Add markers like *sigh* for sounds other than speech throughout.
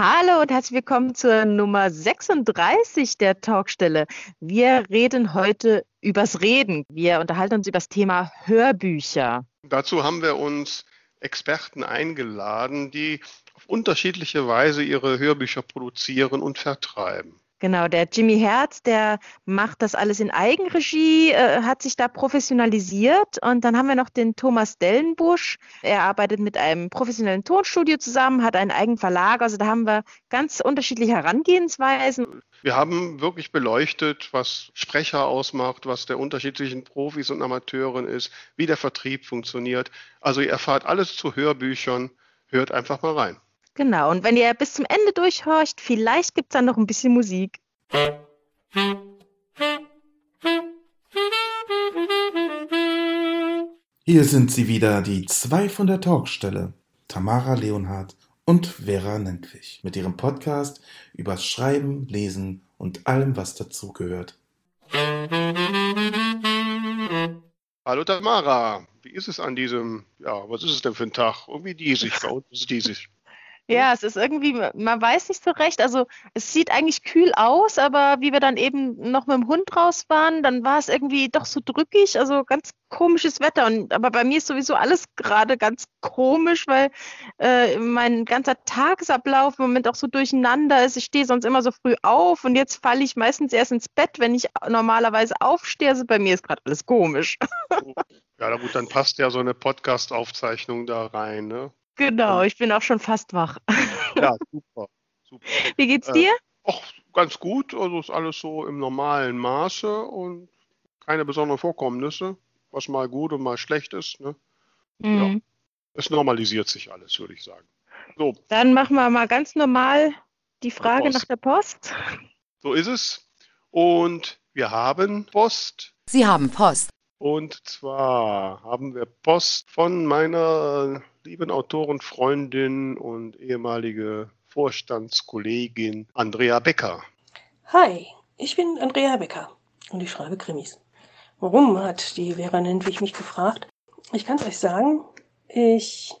Hallo und herzlich willkommen zur Nummer 36 der Talkstelle. Wir reden heute übers Reden. Wir unterhalten uns über das Thema Hörbücher. Dazu haben wir uns Experten eingeladen, die auf unterschiedliche Weise ihre Hörbücher produzieren und vertreiben. Genau, der Jimmy Herz, der macht das alles in Eigenregie, äh, hat sich da professionalisiert. Und dann haben wir noch den Thomas Dellenbusch. Er arbeitet mit einem professionellen Tonstudio zusammen, hat einen eigenen Verlag. Also da haben wir ganz unterschiedliche Herangehensweisen. Wir haben wirklich beleuchtet, was Sprecher ausmacht, was der Unterschied zwischen Profis und Amateuren ist, wie der Vertrieb funktioniert. Also ihr erfahrt alles zu Hörbüchern. Hört einfach mal rein. Genau, und wenn ihr bis zum Ende durchhorcht, vielleicht gibt es dann noch ein bisschen Musik. Hier sind sie wieder, die zwei von der Talkstelle, Tamara Leonhardt und Vera Nentwich, mit ihrem Podcast übers Schreiben, Lesen und allem, was dazugehört. Hallo Tamara, wie ist es an diesem, ja, was ist es denn für ein Tag? Irgendwie diesig, bei uns ist es diesig. Ja, es ist irgendwie, man weiß nicht so recht. Also es sieht eigentlich kühl aus, aber wie wir dann eben noch mit dem Hund raus waren, dann war es irgendwie doch so drückig, also ganz komisches Wetter. Und aber bei mir ist sowieso alles gerade ganz komisch, weil äh, mein ganzer Tagesablauf im Moment auch so durcheinander ist. Ich stehe sonst immer so früh auf und jetzt falle ich meistens erst ins Bett, wenn ich normalerweise aufstehe. Also bei mir ist gerade alles komisch. Ja, gut, dann passt ja so eine Podcast-Aufzeichnung da rein, ne? Genau, ich bin auch schon fast wach. Ja, *laughs* super. super. Wie geht's dir? Äh, ach, ganz gut. Also ist alles so im normalen Maße und keine besonderen Vorkommnisse, was mal gut und mal schlecht ist. Ne? Mhm. Ja. Es normalisiert sich alles, würde ich sagen. So. Dann machen wir mal ganz normal die Frage nach der Post. So ist es. Und wir haben Post. Sie haben Post. Und zwar haben wir Post von meiner lieben Autorenfreundin und ehemalige Vorstandskollegin Andrea Becker. Hi, ich bin Andrea Becker und ich schreibe Krimis. Warum, hat die Vera Nentwich mich gefragt. Ich kann es euch sagen, ich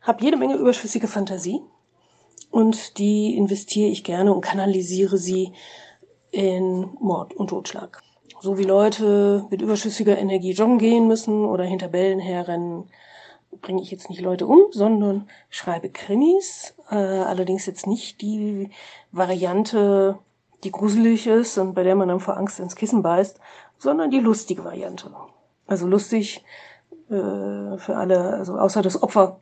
habe jede Menge überschüssige Fantasie und die investiere ich gerne und kanalisiere sie in Mord und Totschlag. So wie Leute mit überschüssiger Energie joggen gehen müssen oder hinter Bällen herrennen, bringe ich jetzt nicht Leute um, sondern schreibe Krimis. Äh, allerdings jetzt nicht die Variante, die gruselig ist und bei der man dann vor Angst ins Kissen beißt, sondern die lustige Variante. Also lustig äh, für alle, also außer das Opfer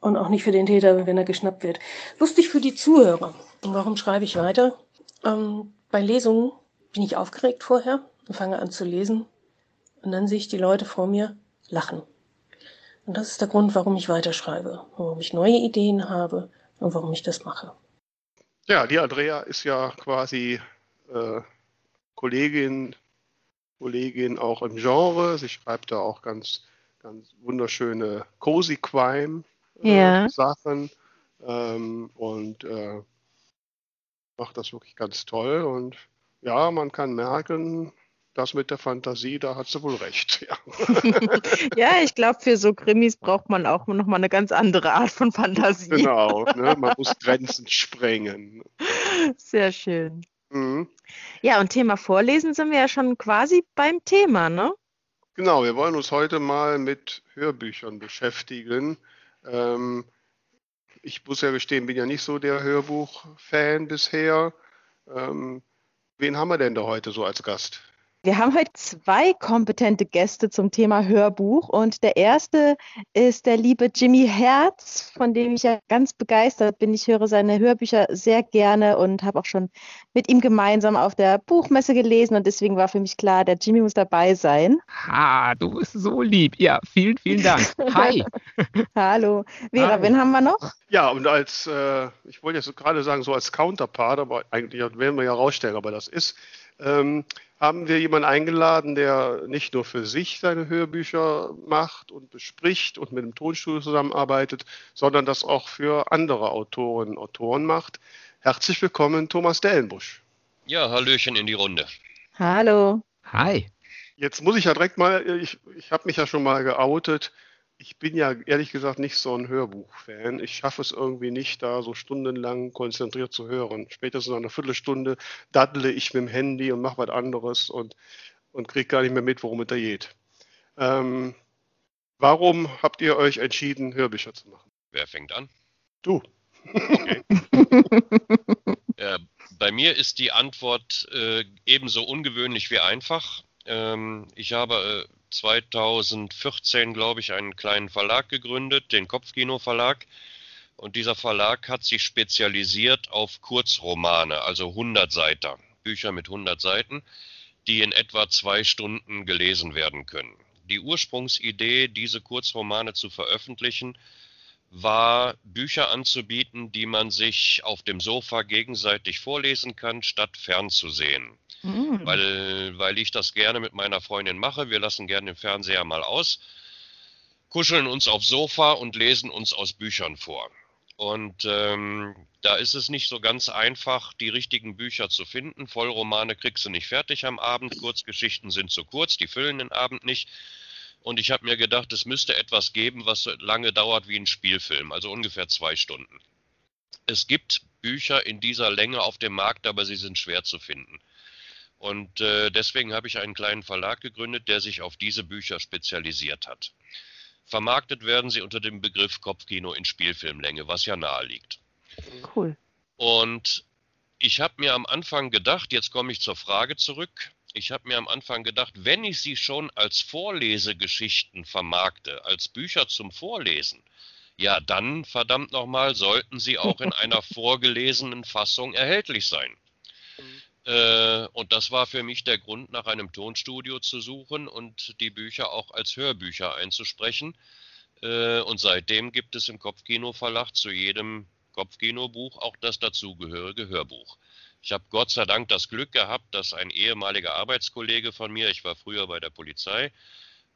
und auch nicht für den Täter, wenn er geschnappt wird. Lustig für die Zuhörer. Und warum schreibe ich weiter? Ähm, bei Lesungen bin ich aufgeregt vorher und fange an zu lesen. Und dann sehe ich die Leute vor mir lachen. Und das ist der Grund, warum ich weiterschreibe, warum ich neue Ideen habe und warum ich das mache. Ja, die Andrea ist ja quasi äh, Kollegin, Kollegin auch im Genre. Sie schreibt da auch ganz, ganz wunderschöne Cozy Crime äh, ja. Sachen ähm, und äh, macht das wirklich ganz toll. Und ja, man kann merken, das mit der Fantasie, da hat sie wohl recht. *laughs* Ja, *laughs* ja ich glaube, für so Krimis braucht man auch noch mal eine ganz andere Art von Fantasie. Genau, *laughs* ne? man muss Grenzen sprengen. Sehr schön. Mhm. Ja, und Thema Vorlesen sind wir ja schon quasi beim Thema, ne? Genau, wir wollen uns heute mal mit Hörbüchern beschäftigen. Ähm, ich muss ja gestehen, bin ja nicht so der Hörbuch-Fan bisher. Ähm, wen haben wir denn da heute so als Gast? Wir haben heute zwei kompetente Gäste zum Thema Hörbuch und der erste ist der liebe Jimmy Herz, von dem ich ja ganz begeistert bin. Ich höre seine Hörbücher sehr gerne und habe auch schon mit ihm gemeinsam auf der Buchmesse gelesen und deswegen war für mich klar, der Jimmy muss dabei sein. Ha, du bist so lieb. Ja, vielen, vielen Dank. Hi. *laughs* Hallo. Vera, Hi. wen haben wir noch? Ja, und als, äh, ich wollte jetzt gerade sagen, so als Counterpart, aber eigentlich werden wir ja rausstellen, aber das ist, ähm, haben wir jemanden eingeladen, der nicht nur für sich seine Hörbücher macht und bespricht und mit dem Tonstudio zusammenarbeitet, sondern das auch für andere Autorinnen und Autoren macht. Herzlich willkommen, Thomas Dellenbusch. Ja, Hallöchen in die Runde. Hallo. Hi. Jetzt muss ich ja direkt mal, ich, ich habe mich ja schon mal geoutet. Ich bin ja ehrlich gesagt nicht so ein Hörbuch-Fan. Ich schaffe es irgendwie nicht, da so stundenlang konzentriert zu hören. Spätestens nach einer Viertelstunde daddle ich mit dem Handy und mache was anderes und, und kriege gar nicht mehr mit, worum es da geht. Ähm, warum habt ihr euch entschieden, Hörbücher zu machen? Wer fängt an? Du. Okay. *laughs* äh, bei mir ist die Antwort äh, ebenso ungewöhnlich wie einfach. Ähm, ich habe äh, 2014, glaube ich, einen kleinen Verlag gegründet, den Kopfkino Verlag. Und dieser Verlag hat sich spezialisiert auf Kurzromane, also 100 Seiten, Bücher mit 100 Seiten, die in etwa zwei Stunden gelesen werden können. Die Ursprungsidee, diese Kurzromane zu veröffentlichen, war, Bücher anzubieten, die man sich auf dem Sofa gegenseitig vorlesen kann, statt fernzusehen. Mhm. Weil, weil ich das gerne mit meiner Freundin mache. Wir lassen gerne den Fernseher mal aus, kuscheln uns aufs Sofa und lesen uns aus Büchern vor. Und ähm, da ist es nicht so ganz einfach, die richtigen Bücher zu finden. Vollromane kriegst du nicht fertig am Abend, Kurzgeschichten sind zu kurz, die füllen den Abend nicht. Und ich habe mir gedacht, es müsste etwas geben, was so lange dauert wie ein Spielfilm, also ungefähr zwei Stunden. Es gibt Bücher in dieser Länge auf dem Markt, aber sie sind schwer zu finden. Und äh, deswegen habe ich einen kleinen Verlag gegründet, der sich auf diese Bücher spezialisiert hat. Vermarktet werden sie unter dem Begriff Kopfkino in Spielfilmlänge, was ja nahe liegt. Cool. Und ich habe mir am Anfang gedacht, jetzt komme ich zur Frage zurück, ich habe mir am Anfang gedacht, wenn ich sie schon als Vorlesegeschichten vermarkte, als Bücher zum Vorlesen, ja dann, verdammt nochmal, sollten sie auch in *laughs* einer vorgelesenen Fassung erhältlich sein. Äh, und das war für mich der Grund, nach einem Tonstudio zu suchen und die Bücher auch als Hörbücher einzusprechen. Äh, und seitdem gibt es im Kopfkino-Verlag zu jedem Kopfkinobuch auch das dazugehörige Hörbuch. Ich habe Gott sei Dank das Glück gehabt, dass ein ehemaliger Arbeitskollege von mir, ich war früher bei der Polizei,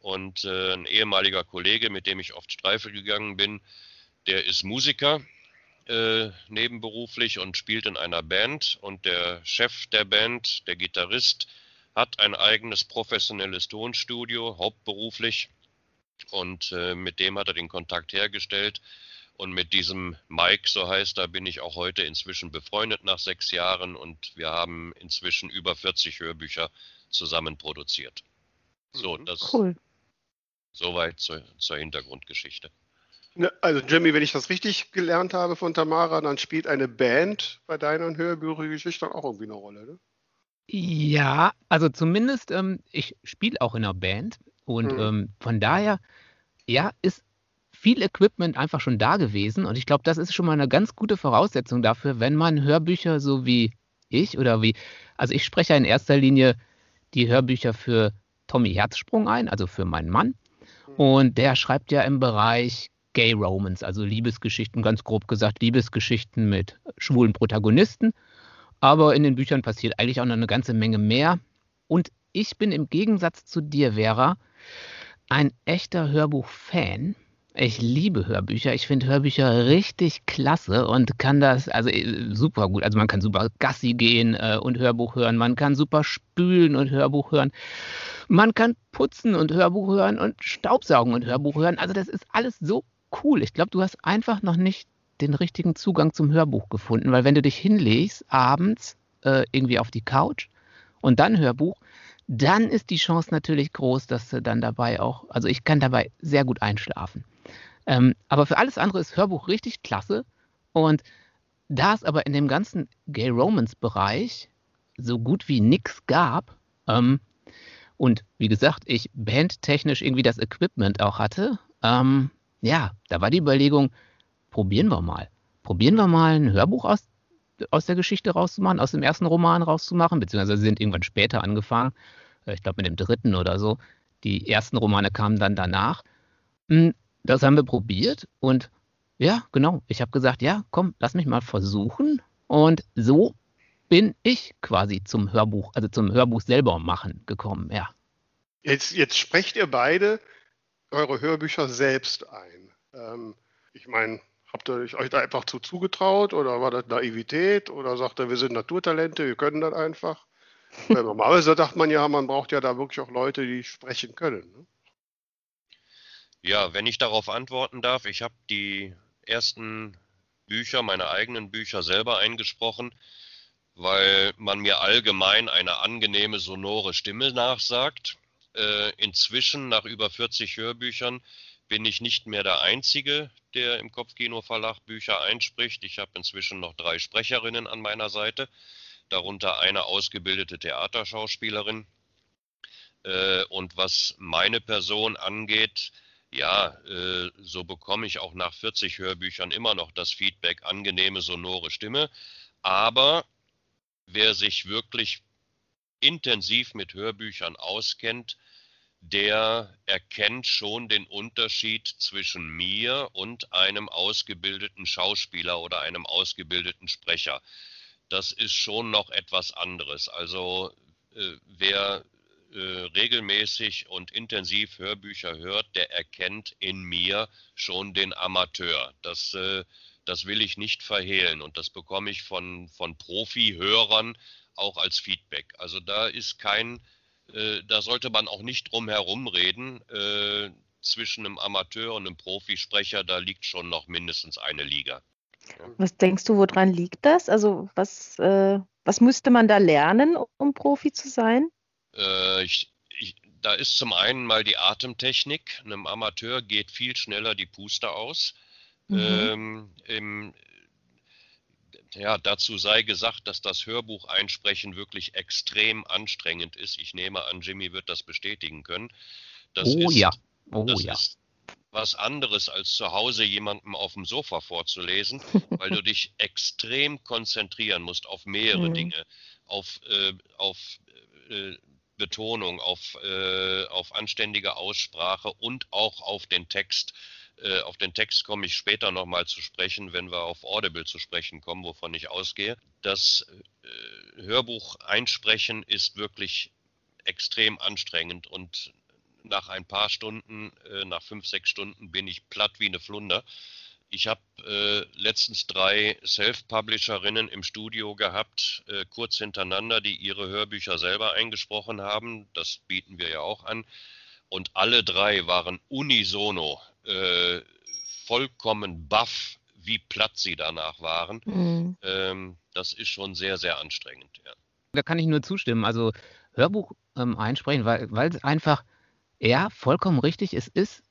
und äh, ein ehemaliger Kollege, mit dem ich oft Streife gegangen bin, der ist Musiker äh, nebenberuflich und spielt in einer Band und der Chef der Band, der Gitarrist, hat ein eigenes professionelles Tonstudio, hauptberuflich und äh, mit dem hat er den Kontakt hergestellt und mit diesem Mike, so heißt er, bin ich auch heute inzwischen befreundet nach sechs Jahren und wir haben inzwischen über 40 Hörbücher zusammen produziert. So, mhm. das cool. soweit zur, zur Hintergrundgeschichte. Ne, also Jimmy, wenn ich das richtig gelernt habe von Tamara, dann spielt eine Band bei deinen Hörbüchergeschichten auch irgendwie eine Rolle, ne? Ja, also zumindest, ähm, ich spiele auch in einer Band und mhm. ähm, von daher, ja, ist viel Equipment einfach schon da gewesen und ich glaube, das ist schon mal eine ganz gute Voraussetzung dafür, wenn man Hörbücher so wie ich oder wie, also ich spreche in erster Linie die Hörbücher für Tommy Herzsprung ein, also für meinen Mann. Mhm. Und der schreibt ja im Bereich Gay Romans, also Liebesgeschichten, ganz grob gesagt, Liebesgeschichten mit schwulen Protagonisten. Aber in den Büchern passiert eigentlich auch noch eine ganze Menge mehr. Und ich bin im Gegensatz zu dir, Vera, ein echter Hörbuch-Fan. Ich liebe Hörbücher. Ich finde Hörbücher richtig klasse und kann das, also äh, super gut. Also man kann super Gassi gehen äh, und Hörbuch hören. Man kann super spülen und Hörbuch hören. Man kann putzen und Hörbuch hören und Staubsaugen und Hörbuch hören. Also das ist alles so cool. Ich glaube, du hast einfach noch nicht den richtigen Zugang zum Hörbuch gefunden, weil wenn du dich hinlegst abends äh, irgendwie auf die Couch und dann Hörbuch, dann ist die Chance natürlich groß, dass du dann dabei auch, also ich kann dabei sehr gut einschlafen. Ähm, aber für alles andere ist Hörbuch richtig klasse und da es aber in dem ganzen Gay Romance Bereich so gut wie nichts gab ähm, und wie gesagt, ich bandtechnisch irgendwie das Equipment auch hatte, ähm, ja, da war die Überlegung, probieren wir mal. Probieren wir mal ein Hörbuch aus, aus der Geschichte rauszumachen, aus dem ersten Roman rauszumachen, beziehungsweise sind irgendwann später angefangen, äh, ich glaube mit dem dritten oder so. Die ersten Romane kamen dann danach. Hm, das haben wir probiert und ja, genau. Ich habe gesagt, ja, komm, lass mich mal versuchen. Und so bin ich quasi zum Hörbuch, also zum Hörbuch selber machen gekommen, ja. Jetzt, jetzt sprecht ihr beide eure Hörbücher selbst ein? Ähm, ich meine, habt ihr euch da einfach zu zugetraut oder war das Naivität oder sagt ihr, wir sind Naturtalente, wir können das einfach? *laughs* Weil normalerweise sagt man ja, man braucht ja da wirklich auch Leute, die sprechen können. Ne? Ja, wenn ich darauf antworten darf, ich habe die ersten Bücher, meine eigenen Bücher selber eingesprochen, weil man mir allgemein eine angenehme, sonore Stimme nachsagt. Äh, inzwischen, nach über 40 Hörbüchern, bin ich nicht mehr der Einzige, der im Kopfkino Verlag Bücher einspricht. Ich habe inzwischen noch drei Sprecherinnen an meiner Seite, darunter eine ausgebildete Theaterschauspielerin. Äh, und was meine Person angeht, ja, äh, so bekomme ich auch nach 40 Hörbüchern immer noch das Feedback, angenehme, sonore Stimme. Aber wer sich wirklich intensiv mit Hörbüchern auskennt, der erkennt schon den Unterschied zwischen mir und einem ausgebildeten Schauspieler oder einem ausgebildeten Sprecher. Das ist schon noch etwas anderes. Also äh, wer äh, regelmäßig und intensiv Hörbücher hört, der erkennt in mir schon den Amateur. Das, äh, das will ich nicht verhehlen und das bekomme ich von, von Profi-Hörern auch als Feedback. Also da ist kein, äh, da sollte man auch nicht drum herum reden. Äh, zwischen einem Amateur und einem Profisprecher, da liegt schon noch mindestens eine Liga. Was denkst du, woran liegt das? Also was, äh, was müsste man da lernen, um Profi zu sein? Äh, ich, ich, da ist zum einen mal die Atemtechnik. Einem Amateur geht viel schneller die Puste aus. Mhm. Ähm, im, ja, dazu sei gesagt, dass das Hörbuch einsprechen wirklich extrem anstrengend ist. Ich nehme an, Jimmy wird das bestätigen können. Das oh ist, ja. Oh das ja. ist was anderes als zu Hause jemandem auf dem Sofa vorzulesen, *laughs* weil du dich extrem konzentrieren musst auf mehrere mhm. Dinge, auf, äh, auf äh, Betonung, auf, äh, auf anständige Aussprache und auch auf den Text. Äh, auf den Text komme ich später nochmal zu sprechen, wenn wir auf Audible zu sprechen kommen, wovon ich ausgehe. Das äh, Hörbuch einsprechen ist wirklich extrem anstrengend und nach ein paar Stunden, äh, nach fünf, sechs Stunden bin ich platt wie eine Flunder. Ich habe äh, letztens drei Self-Publisherinnen im Studio gehabt, äh, kurz hintereinander, die ihre Hörbücher selber eingesprochen haben. Das bieten wir ja auch an. Und alle drei waren unisono äh, vollkommen baff, wie platt sie danach waren. Mhm. Ähm, das ist schon sehr, sehr anstrengend. Ja. Da kann ich nur zustimmen. Also Hörbuch ähm, einsprechen, weil es einfach, ja, vollkommen richtig, es ist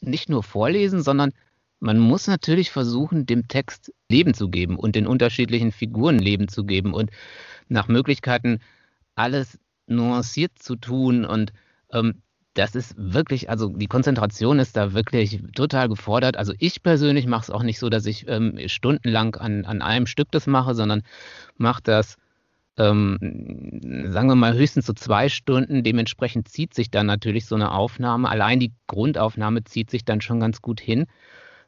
nicht nur vorlesen, sondern man muss natürlich versuchen, dem Text Leben zu geben und den unterschiedlichen Figuren Leben zu geben und nach Möglichkeiten alles nuanciert zu tun. Und ähm, das ist wirklich, also die Konzentration ist da wirklich total gefordert. Also ich persönlich mache es auch nicht so, dass ich ähm, stundenlang an, an einem Stück das mache, sondern mache das, ähm, sagen wir mal, höchstens so zwei Stunden. Dementsprechend zieht sich dann natürlich so eine Aufnahme. Allein die Grundaufnahme zieht sich dann schon ganz gut hin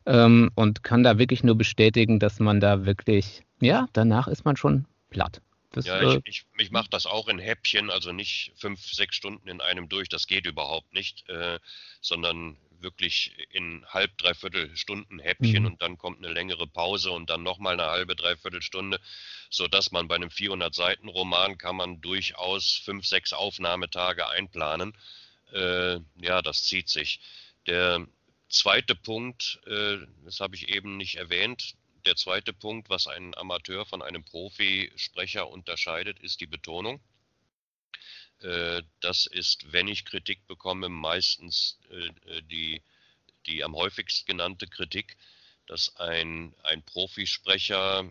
ähm, und kann da wirklich nur bestätigen, dass man da wirklich, ja, danach ist man schon platt. Das, ja, ich, äh, ich, ich mache das auch in Häppchen, also nicht fünf, sechs Stunden in einem durch, das geht überhaupt nicht, äh, sondern wirklich in halb, dreiviertel Stunden Häppchen mhm. und dann kommt eine längere Pause und dann nochmal eine halbe, dreiviertel Stunde, sodass man bei einem 400-Seiten-Roman kann man durchaus fünf, sechs Aufnahmetage einplanen. Äh, ja, das zieht sich. Der zweite Punkt, äh, das habe ich eben nicht erwähnt, der zweite Punkt, was einen Amateur von einem Profisprecher unterscheidet, ist die Betonung. Äh, das ist, wenn ich Kritik bekomme, meistens äh, die, die am häufigst genannte Kritik, dass ein, ein Profisprecher,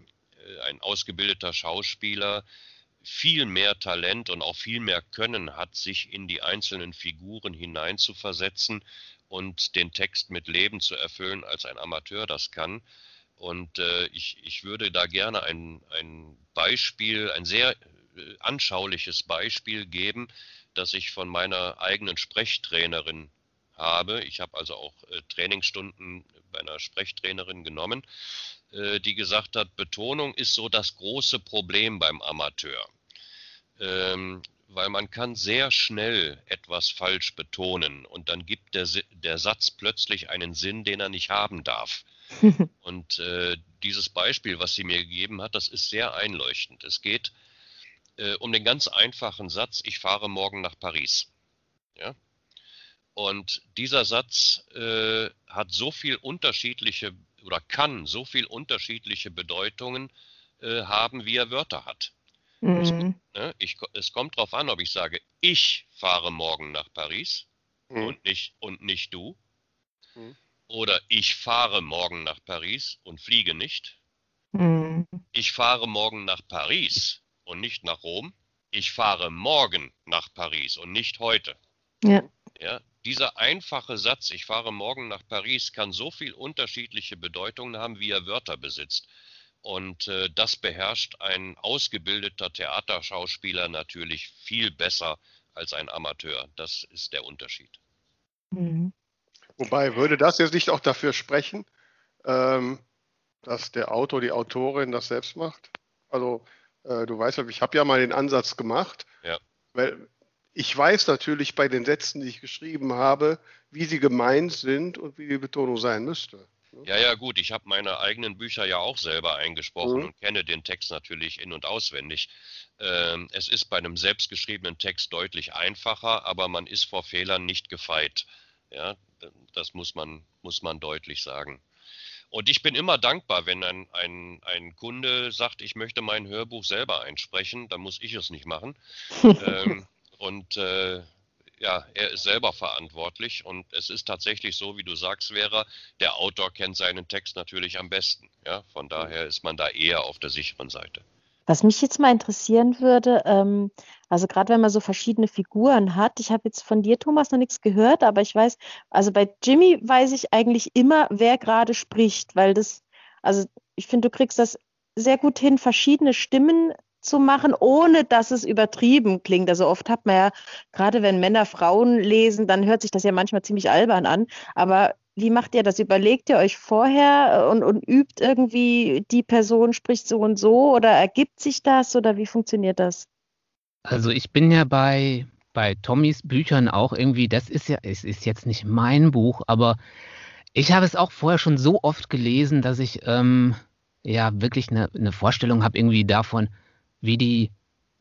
ein ausgebildeter Schauspieler viel mehr Talent und auch viel mehr Können hat, sich in die einzelnen Figuren hineinzuversetzen und den Text mit Leben zu erfüllen, als ein Amateur das kann. Und äh, ich, ich würde da gerne ein, ein Beispiel, ein sehr äh, anschauliches Beispiel geben, das ich von meiner eigenen Sprechtrainerin habe. Ich habe also auch äh, Trainingsstunden bei einer Sprechtrainerin genommen, äh, die gesagt hat, Betonung ist so das große Problem beim Amateur. Ähm, weil man kann sehr schnell etwas falsch betonen und dann gibt der, der Satz plötzlich einen Sinn, den er nicht haben darf. *laughs* und äh, dieses Beispiel, was sie mir gegeben hat, das ist sehr einleuchtend. Es geht äh, um den ganz einfachen Satz, ich fahre morgen nach Paris. Ja? Und dieser Satz äh, hat so viel unterschiedliche oder kann so viel unterschiedliche Bedeutungen äh, haben, wie er Wörter hat. Mhm. Es, ne, ich, es, kommt darauf an, ob ich sage, ich fahre morgen nach Paris mhm. und, nicht, und nicht du. Mhm. Oder ich fahre morgen nach Paris und fliege nicht. Mhm. Ich fahre morgen nach Paris und nicht nach Rom. Ich fahre morgen nach Paris und nicht heute. Ja. ja. Dieser einfache Satz, ich fahre morgen nach Paris, kann so viel unterschiedliche Bedeutungen haben, wie er Wörter besitzt. Und äh, das beherrscht ein ausgebildeter Theaterschauspieler natürlich viel besser als ein Amateur. Das ist der Unterschied. Mhm. Wobei, würde das jetzt nicht auch dafür sprechen, ähm, dass der Autor, die Autorin das selbst macht? Also, äh, du weißt ja, ich habe ja mal den Ansatz gemacht, ja. weil ich weiß natürlich bei den Sätzen, die ich geschrieben habe, wie sie gemeint sind und wie die Betonung sein müsste. Ja, ja, gut. Ich habe meine eigenen Bücher ja auch selber eingesprochen mhm. und kenne den Text natürlich in- und auswendig. Ähm, es ist bei einem selbstgeschriebenen Text deutlich einfacher, aber man ist vor Fehlern nicht gefeit. Ja, das muss man, muss man deutlich sagen. Und ich bin immer dankbar, wenn ein, ein, ein Kunde sagt, ich möchte mein Hörbuch selber einsprechen, dann muss ich es nicht machen. *laughs* ähm, und äh, ja, er ist selber verantwortlich und es ist tatsächlich so, wie du sagst, Vera, der Autor kennt seinen Text natürlich am besten. Ja, von daher ist man da eher auf der sicheren Seite. Was mich jetzt mal interessieren würde, ähm, also gerade wenn man so verschiedene Figuren hat, ich habe jetzt von dir, Thomas, noch nichts gehört, aber ich weiß, also bei Jimmy weiß ich eigentlich immer, wer gerade spricht, weil das, also ich finde, du kriegst das sehr gut hin, verschiedene Stimmen zu machen, ohne dass es übertrieben klingt. Also oft hat man ja, gerade wenn Männer Frauen lesen, dann hört sich das ja manchmal ziemlich albern an. Aber wie macht ihr das? Überlegt ihr euch vorher und, und übt irgendwie, die Person spricht so und so oder ergibt sich das oder wie funktioniert das? Also ich bin ja bei, bei Tommys Büchern auch irgendwie, das ist ja, es ist jetzt nicht mein Buch, aber ich habe es auch vorher schon so oft gelesen, dass ich ähm, ja wirklich eine, eine Vorstellung habe irgendwie davon, wie die,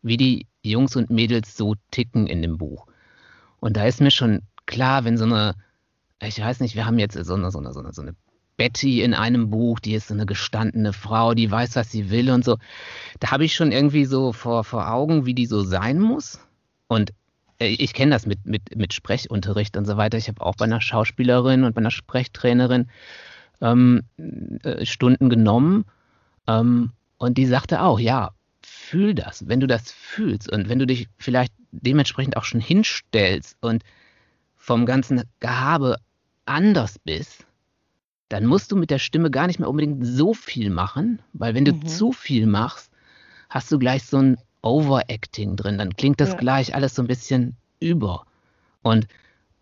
wie die Jungs und Mädels so ticken in dem Buch. Und da ist mir schon klar, wenn so eine, ich weiß nicht, wir haben jetzt so eine, so eine, so eine, so eine Betty in einem Buch, die ist so eine gestandene Frau, die weiß, was sie will und so. Da habe ich schon irgendwie so vor, vor Augen, wie die so sein muss. Und äh, ich kenne das mit, mit, mit Sprechunterricht und so weiter. Ich habe auch bei einer Schauspielerin und bei einer Sprechtrainerin ähm, äh, Stunden genommen. Ähm, und die sagte auch, ja, fühl das. Wenn du das fühlst und wenn du dich vielleicht dementsprechend auch schon hinstellst und vom ganzen Gehabe anders bist, dann musst du mit der Stimme gar nicht mehr unbedingt so viel machen, weil wenn du mhm. zu viel machst, hast du gleich so ein Overacting drin. Dann klingt das ja. gleich alles so ein bisschen über. Und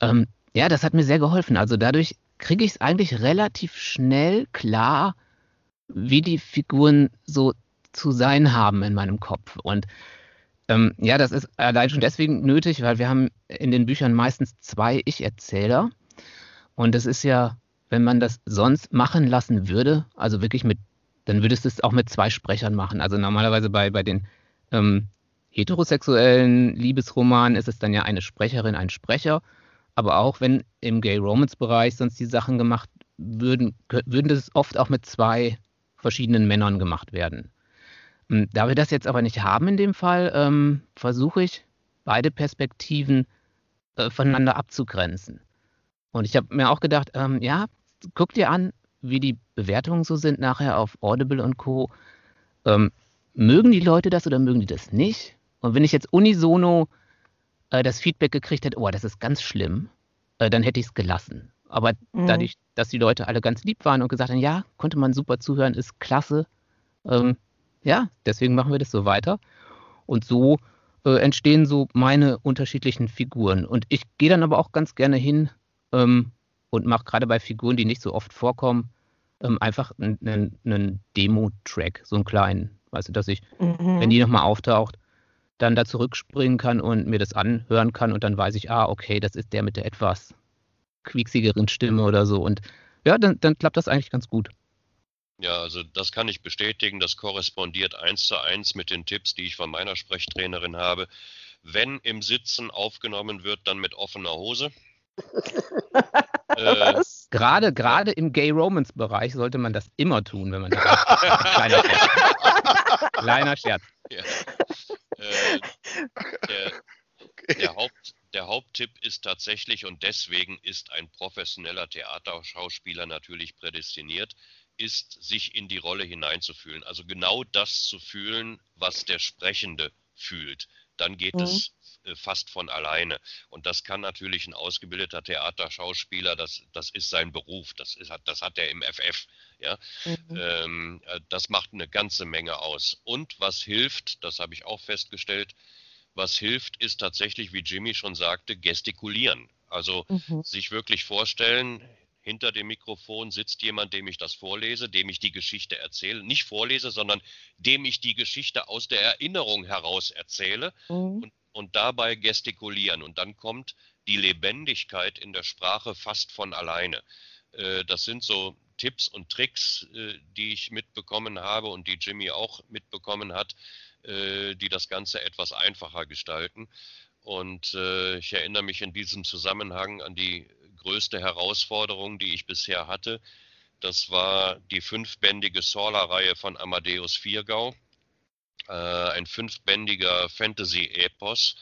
ähm, ja, das hat mir sehr geholfen. Also dadurch kriege ich es eigentlich relativ schnell klar, wie die Figuren so zu sein haben in meinem Kopf. Und ähm, ja, das ist allein schon deswegen nötig, weil wir haben in den Büchern meistens zwei Ich-Erzähler. Und das ist ja, wenn man das sonst machen lassen würde, also wirklich mit, dann würdest du es auch mit zwei Sprechern machen. Also normalerweise bei, bei den ähm, heterosexuellen Liebesromanen ist es dann ja eine Sprecherin, ein Sprecher. Aber auch wenn im Gay-Romance-Bereich sonst die Sachen gemacht würden, würden das oft auch mit zwei verschiedenen Männern gemacht werden. Hm, da wir das jetzt aber nicht haben in dem Fall, ähm, versuche ich, beide Perspektiven äh, voneinander abzugrenzen. Und ich habe mir auch gedacht, ähm, ja, guck dir an, wie die Bewertungen so sind nachher auf Audible und Co. Ähm, mögen die Leute das oder mögen die das nicht? Und wenn ich jetzt unisono äh, das Feedback gekriegt hätte, oh, das ist ganz schlimm, äh, dann hätte ich es gelassen. Aber mhm. dadurch, dass die Leute alle ganz lieb waren und gesagt haben, ja, konnte man super zuhören, ist klasse, ähm, ja, deswegen machen wir das so weiter. Und so äh, entstehen so meine unterschiedlichen Figuren. Und ich gehe dann aber auch ganz gerne hin ähm, und mache gerade bei Figuren, die nicht so oft vorkommen, ähm, einfach einen, einen Demo-Track, so einen kleinen. Weißt du, dass ich, mhm. wenn die nochmal auftaucht, dann da zurückspringen kann und mir das anhören kann und dann weiß ich, ah, okay, das ist der mit der etwas quieksigeren Stimme oder so. Und ja, dann, dann klappt das eigentlich ganz gut. Ja, also das kann ich bestätigen. Das korrespondiert eins zu eins mit den Tipps, die ich von meiner Sprechtrainerin habe. Wenn im Sitzen aufgenommen wird, dann mit offener Hose. Äh, gerade, gerade im Gay Romance Bereich sollte man das immer tun, wenn man das *laughs* Kleiner Scherz. Kleiner Scherz. Ja. Äh, der, der, Haupt, der Haupttipp ist tatsächlich, und deswegen ist ein professioneller Theaterschauspieler natürlich prädestiniert, ist, sich in die Rolle hineinzufühlen. Also genau das zu fühlen, was der Sprechende fühlt. Dann geht mhm. es fast von alleine. Und das kann natürlich ein ausgebildeter Theaterschauspieler, das, das ist sein Beruf, das, ist, das hat er im FF. Ja? Mhm. Ähm, äh, das macht eine ganze Menge aus. Und was hilft, das habe ich auch festgestellt, was hilft, ist tatsächlich, wie Jimmy schon sagte, gestikulieren. Also mhm. sich wirklich vorstellen, hinter dem Mikrofon sitzt jemand, dem ich das vorlese, dem ich die Geschichte erzähle. Nicht vorlese, sondern dem ich die Geschichte aus der Erinnerung heraus erzähle mhm. und, und dabei gestikulieren. Und dann kommt die Lebendigkeit in der Sprache fast von alleine. Äh, das sind so Tipps und Tricks, äh, die ich mitbekommen habe und die Jimmy auch mitbekommen hat, äh, die das Ganze etwas einfacher gestalten. Und ich erinnere mich in diesem Zusammenhang an die größte Herausforderung, die ich bisher hatte. Das war die fünfbändige Sorla-Reihe von Amadeus Viergau. Äh, ein fünfbändiger Fantasy-Epos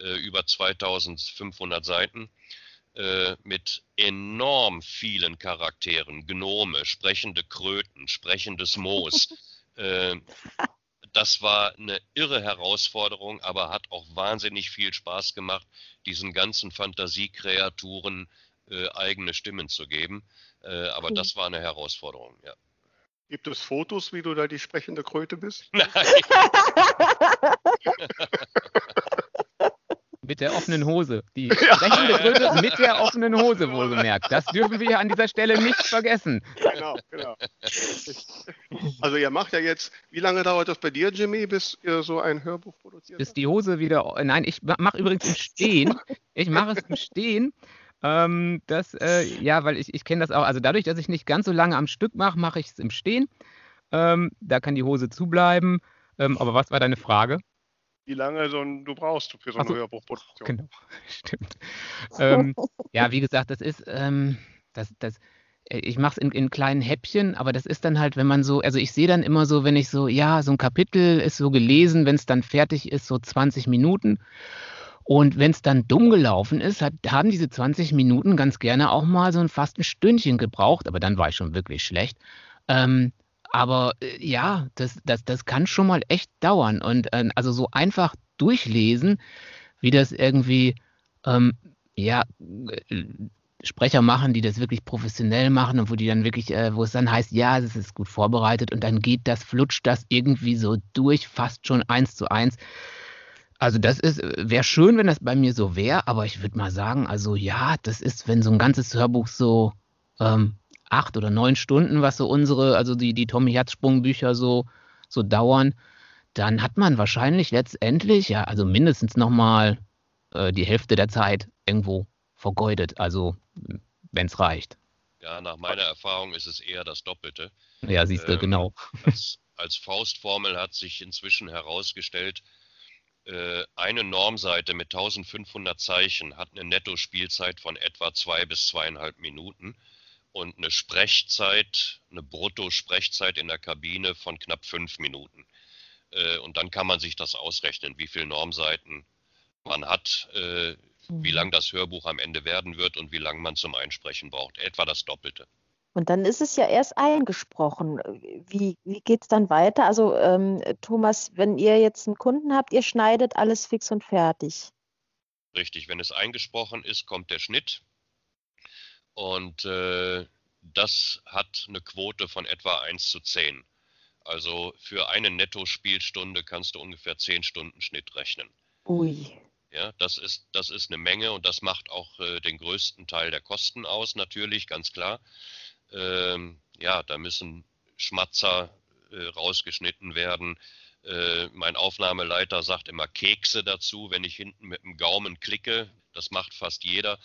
äh, über 2500 Seiten äh, mit enorm vielen Charakteren, Gnome, sprechende Kröten, sprechendes Moos. *laughs* Das war eine irre Herausforderung, aber hat auch wahnsinnig viel Spaß gemacht, diesen ganzen Fantasiekreaturen eigene Stimmen zu geben. Aber cool. das war eine Herausforderung, ja. Gibt es Fotos, wie du da die sprechende Kröte bist? *laughs* Nein. mit der offenen Hose. Die *laughs* sprechende Kröte mit der offenen Hose, wohlgemerkt. Das dürfen wir an dieser Stelle nicht vergessen. Genau, genau. Also ihr macht ja jetzt, wie lange dauert das bei dir, Jimmy, bis ihr so ein Hörbuch produziert? Bis die Hose wieder, nein, ich mache übrigens im Stehen. Ich mache es im Stehen ähm, das, äh, ja, weil ich, ich kenne das auch. Also dadurch, dass ich nicht ganz so lange am Stück mache, mache ich es im Stehen. Ähm, da kann die Hose zubleiben. Ähm, aber was war deine Frage? Wie lange so ein, du brauchst für so eine so, Hörbuchproduktion? Genau, *laughs* stimmt. Ähm, ja, wie gesagt, das ist, ähm, das, das, äh, ich mache es in, in, kleinen Häppchen, aber das ist dann halt, wenn man so, also ich sehe dann immer so, wenn ich so, ja, so ein Kapitel ist so gelesen, wenn es dann fertig ist, so 20 Minuten. Und wenn es dann dumm gelaufen ist, hat, haben diese 20 Minuten ganz gerne auch mal so ein fast ein Stündchen gebraucht, aber dann war ich schon wirklich schlecht. Ähm, aber äh, ja, das, das, das kann schon mal echt dauern. Und äh, also so einfach durchlesen, wie das irgendwie, ähm, ja, äh, Sprecher machen, die das wirklich professionell machen und wo die dann wirklich, äh, wo es dann heißt, ja, es ist gut vorbereitet und dann geht das, flutscht das irgendwie so durch, fast schon eins zu eins. Also das ist, wäre schön, wenn das bei mir so wäre, aber ich würde mal sagen, also ja, das ist, wenn so ein ganzes Hörbuch so ähm, acht oder neun Stunden, was so unsere, also die, die Tommy Herzsprung Bücher so, so dauern, dann hat man wahrscheinlich letztendlich, ja, also mindestens nochmal äh, die Hälfte der Zeit irgendwo vergeudet, also wenn es reicht. Ja, nach meiner Erfahrung ist es eher das Doppelte. Ja, siehst du, ähm, genau. Als, als Faustformel hat sich inzwischen herausgestellt, eine Normseite mit 1500 Zeichen hat eine Netto-Spielzeit von etwa zwei bis zweieinhalb Minuten und eine Sprechzeit, eine Brutto-Sprechzeit in der Kabine von knapp fünf Minuten. Äh, und dann kann man sich das ausrechnen, wie viele Normseiten man hat, äh, wie mhm. lang das Hörbuch am Ende werden wird und wie lang man zum Einsprechen braucht. Etwa das Doppelte. Und dann ist es ja erst eingesprochen. Wie, wie geht es dann weiter? Also ähm, Thomas, wenn ihr jetzt einen Kunden habt, ihr schneidet alles fix und fertig. Richtig, wenn es eingesprochen ist, kommt der Schnitt. Und äh, das hat eine Quote von etwa 1 zu 10. Also für eine Netto-Spielstunde kannst du ungefähr 10 Stunden Schnitt rechnen. Ui. Ja, das ist, das ist eine Menge und das macht auch äh, den größten Teil der Kosten aus, natürlich, ganz klar ähm, ja, da müssen Schmatzer äh, rausgeschnitten werden. Äh, mein Aufnahmeleiter sagt immer Kekse dazu, wenn ich hinten mit dem Gaumen klicke. Das macht fast jeder.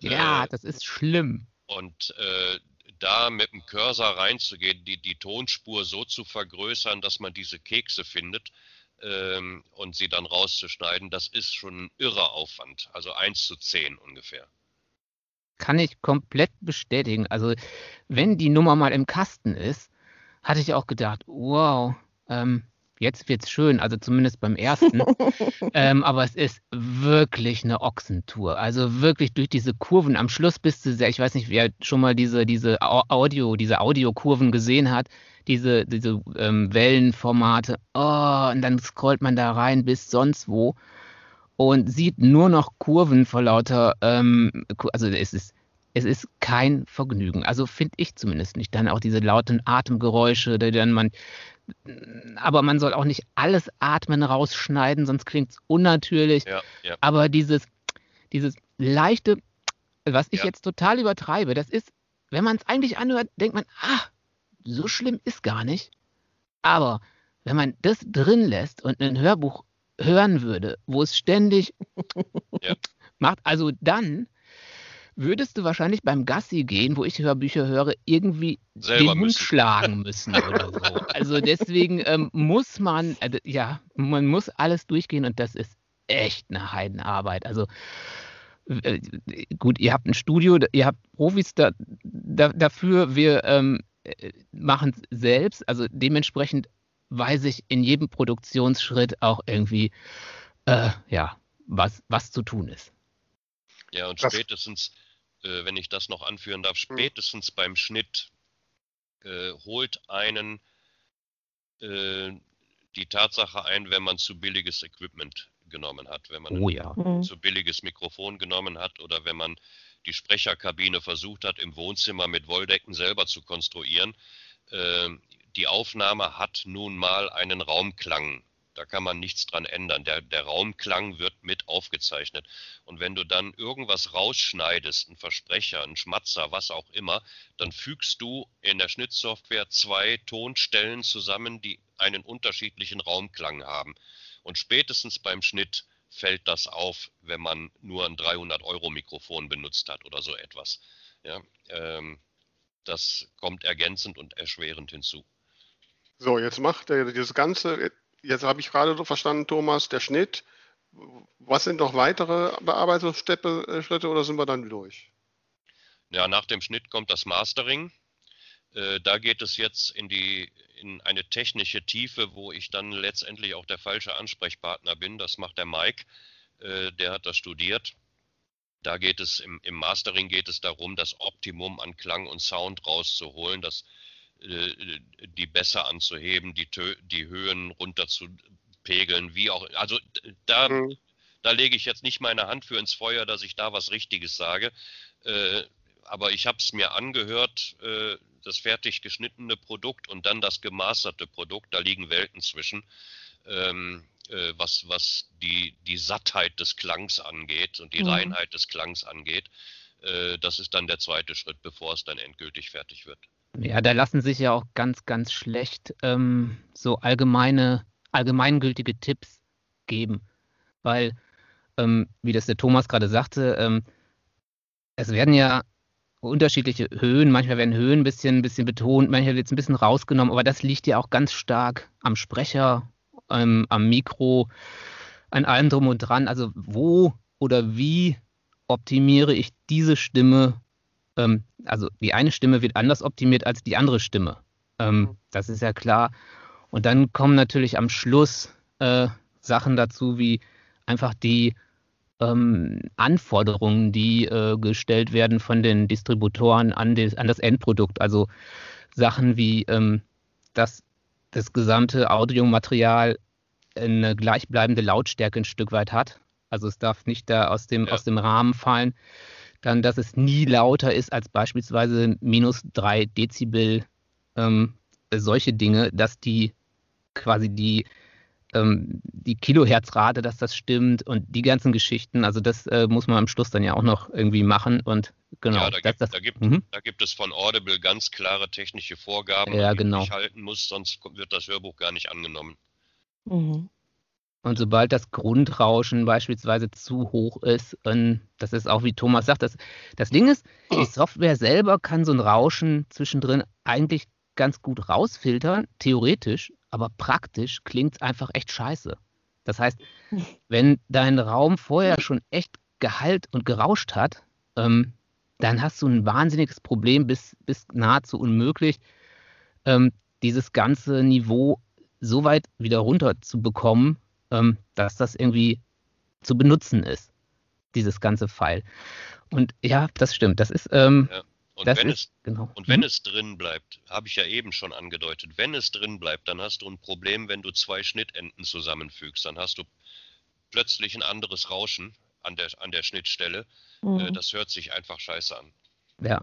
Ja, äh, das ist schlimm. Und äh, da mit dem Cursor reinzugehen, die, die Tonspur so zu vergrößern, dass man diese Kekse findet ähm, und sie dann rauszuschneiden, das ist schon ein irrer Aufwand. Also 1 zu 10 ungefähr. Kann ich komplett bestätigen. Also, wenn die Nummer mal im Kasten ist, hatte ich auch gedacht, wow, ähm, jetzt wird's schön, also zumindest beim ersten. *laughs* ähm, aber es ist wirklich eine Ochsentour. Also wirklich durch diese Kurven. Am Schluss bist du sehr, ich weiß nicht, wer schon mal diese, diese Audio, diese Audiokurven gesehen hat, diese, diese ähm, Wellenformate. Oh, und dann scrollt man da rein bis sonst wo und sieht nur noch Kurven vor lauter, ähm, also es ist es ist kein Vergnügen. Also finde ich zumindest nicht. Dann auch diese lauten Atemgeräusche, die dann man aber man soll auch nicht alles Atmen rausschneiden, sonst klingt es unnatürlich. Ja, ja. Aber dieses, dieses leichte, was ich ja. jetzt total übertreibe, das ist, wenn man es eigentlich anhört, denkt man, ah, so schlimm ist gar nicht. Aber wenn man das drin lässt und ein Hörbuch hören würde, wo es ständig *laughs* macht, also dann würdest du wahrscheinlich beim Gassi gehen, wo ich Hörbücher höre, irgendwie Selber den Hund schlagen *laughs* müssen oder so. Also deswegen ähm, muss man, äh, ja, man muss alles durchgehen und das ist echt eine Heidenarbeit. Also äh, gut, ihr habt ein Studio, ihr habt Profis da, da, dafür, wir ähm, äh, machen es selbst. Also dementsprechend weiß ich in jedem Produktionsschritt auch irgendwie, äh, ja, was, was zu tun ist. Ja, und spätestens, äh, wenn ich das noch anführen darf, hm. spätestens mhm. beim Schnitt äh, holt einen äh, die Tatsache ein, wenn man zu billiges Equipment genommen hat, wenn man oh, ja. ein mhm. zu billiges Mikrofon genommen hat oder wenn man die Sprecherkabine versucht hat, im Wohnzimmer mit Wolldecken selber zu konstruieren. Äh, die Aufnahme hat nun mal einen Raumklang da kann man nichts dran ändern. Der, der Raumklang wird mit aufgezeichnet. Und wenn du dann irgendwas rausschneidest, ein Versprecher, ein Schmatzer, was auch immer, dann fügst du in der Schnittsoftware zwei Tonstellen zusammen, die einen unterschiedlichen Raumklang haben. Und spätestens beim Schnitt fällt das auf, wenn man nur ein 300-Euro-Mikrofon benutzt hat oder so etwas. Ja, ähm, das kommt ergänzend und erschwerend hinzu. So, jetzt macht er das Ganze jetzt habe ich gerade so verstanden, Thomas, der Schnitt. Was sind noch weitere Bearbeitungsschritte äh, oder sind wir dann durch? Ja, nach dem Schnitt kommt das Mastering. Äh, da geht es jetzt in die in eine technische Tiefe, wo ich dann letztendlich auch der falsche Ansprechpartner bin. Das macht der Mike, äh, der hat das studiert. Da geht es im, im Mastering geht es darum, das Optimum an Klang und Sound rauszuholen, das äh, die besser anzuheben, die, die Höhen runter zu pegeln, wie auch. Also da, mhm. da lege ich jetzt nicht meine Hand für ins Feuer, dass ich da was Richtiges sage. Äh, aber ich habe es mir angehört, äh, das fertig geschnittene Produkt und dann das gemasterte Produkt, da liegen Welten zwischen. Ähm, äh, was, was die, die Sattheit des Klangs angeht und die mhm. Reinheit des Klangs angeht. Äh, das ist dann der zweite Schritt, bevor es dann endgültig fertig wird. Ja, da lassen sich ja auch ganz, ganz schlecht ähm, so allgemeine, allgemeingültige Tipps geben. Weil, ähm, wie das der Thomas gerade sagte, ähm, es werden ja unterschiedliche Höhen, manchmal werden Höhen ein bisschen, ein bisschen betont, manchmal wird es ein bisschen rausgenommen, aber das liegt ja auch ganz stark am Sprecher, ähm, am Mikro, an allem drum und dran. Also wo oder wie optimiere ich diese Stimme ähm, also die eine Stimme wird anders optimiert als die andere Stimme. Ähm, mhm. das ist ja klar. Und dann kommen natürlich am Schluss äh, Sachen dazu, wie einfach die ähm, Anforderungen, die äh, gestellt werden von den Distributoren an, des, an das Endprodukt. Also Sachen wie, ähm, dass das gesamte Audiomaterial eine gleichbleibende Lautstärke ein Stück weit hat. Also es darf nicht da aus dem, ja. aus dem Rahmen fallen dann, dass es nie lauter ist als beispielsweise minus drei Dezibel, ähm, solche Dinge, dass die quasi die, ähm, die Kiloherzrate, dass das stimmt und die ganzen Geschichten, also das äh, muss man am Schluss dann ja auch noch irgendwie machen und genau. Ja, da, gibt, das, da, gibt, mhm. da gibt es von Audible ganz klare technische Vorgaben, ja, genau. die ich halten muss, sonst wird das Hörbuch gar nicht angenommen. Mhm. Und sobald das Grundrauschen beispielsweise zu hoch ist, das ist auch wie Thomas sagt, das, das Ding ist, die *clears throat* Software selber kann so ein Rauschen zwischendrin eigentlich ganz gut rausfiltern, theoretisch, aber praktisch klingt es einfach echt scheiße. Das heißt, *laughs* wenn dein Raum vorher schon echt Gehalt und gerauscht hat, ähm, dann hast du ein wahnsinniges Problem, bis, bis nahezu unmöglich, ähm, dieses ganze Niveau so weit wieder runter zu bekommen, ähm, dass das irgendwie zu benutzen ist, dieses ganze File. Und ja, das stimmt. Das ist. Ähm, ja. Und, wenn, ist, es, genau. und wenn mhm. es drin bleibt, habe ich ja eben schon angedeutet, wenn es drin bleibt, dann hast du ein Problem, wenn du zwei Schnittenden zusammenfügst. Dann hast du plötzlich ein anderes Rauschen an der, an der Schnittstelle. Äh, mhm. das hört sich einfach scheiße an. Ja.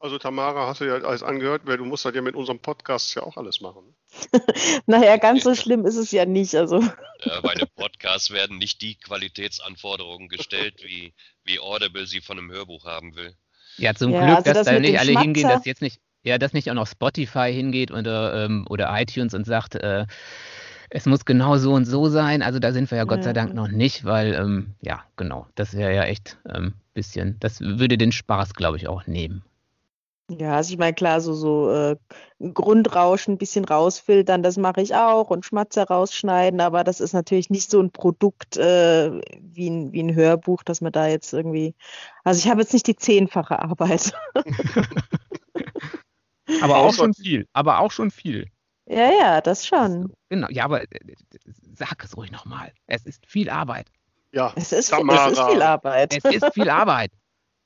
Also Tamara, hast du ja alles angehört, weil du musst halt ja mit unserem Podcast ja auch alles machen. *laughs* naja, ganz so schlimm ist es ja nicht. Also. Ja, bei einem Podcast werden nicht die Qualitätsanforderungen gestellt, wie, wie Audible sie von einem Hörbuch haben will. Ja, zum ja, Glück, also dass das da nicht alle Schmatzer. hingehen, dass jetzt nicht, ja, dass nicht auch noch Spotify hingeht oder, ähm, oder iTunes und sagt, äh, es muss genau so und so sein. Also da sind wir ja Gott sei Dank noch nicht, weil, ähm, ja, genau, das wäre ja echt ein ähm, bisschen, das würde den Spaß, glaube ich, auch nehmen. Ja, also ich meine, klar, so, so äh, Grundrauschen ein bisschen rausfiltern, das mache ich auch und Schmatzer rausschneiden, aber das ist natürlich nicht so ein Produkt äh, wie, ein, wie ein Hörbuch, dass man da jetzt irgendwie. Also ich habe jetzt nicht die zehnfache Arbeit. *laughs* aber auch schon viel, aber auch schon viel. Ja, ja, das schon. Genau, ja, aber äh, sag es ruhig nochmal. Es ist viel Arbeit. Ja, es ist, es ist viel Arbeit. Es ist viel Arbeit.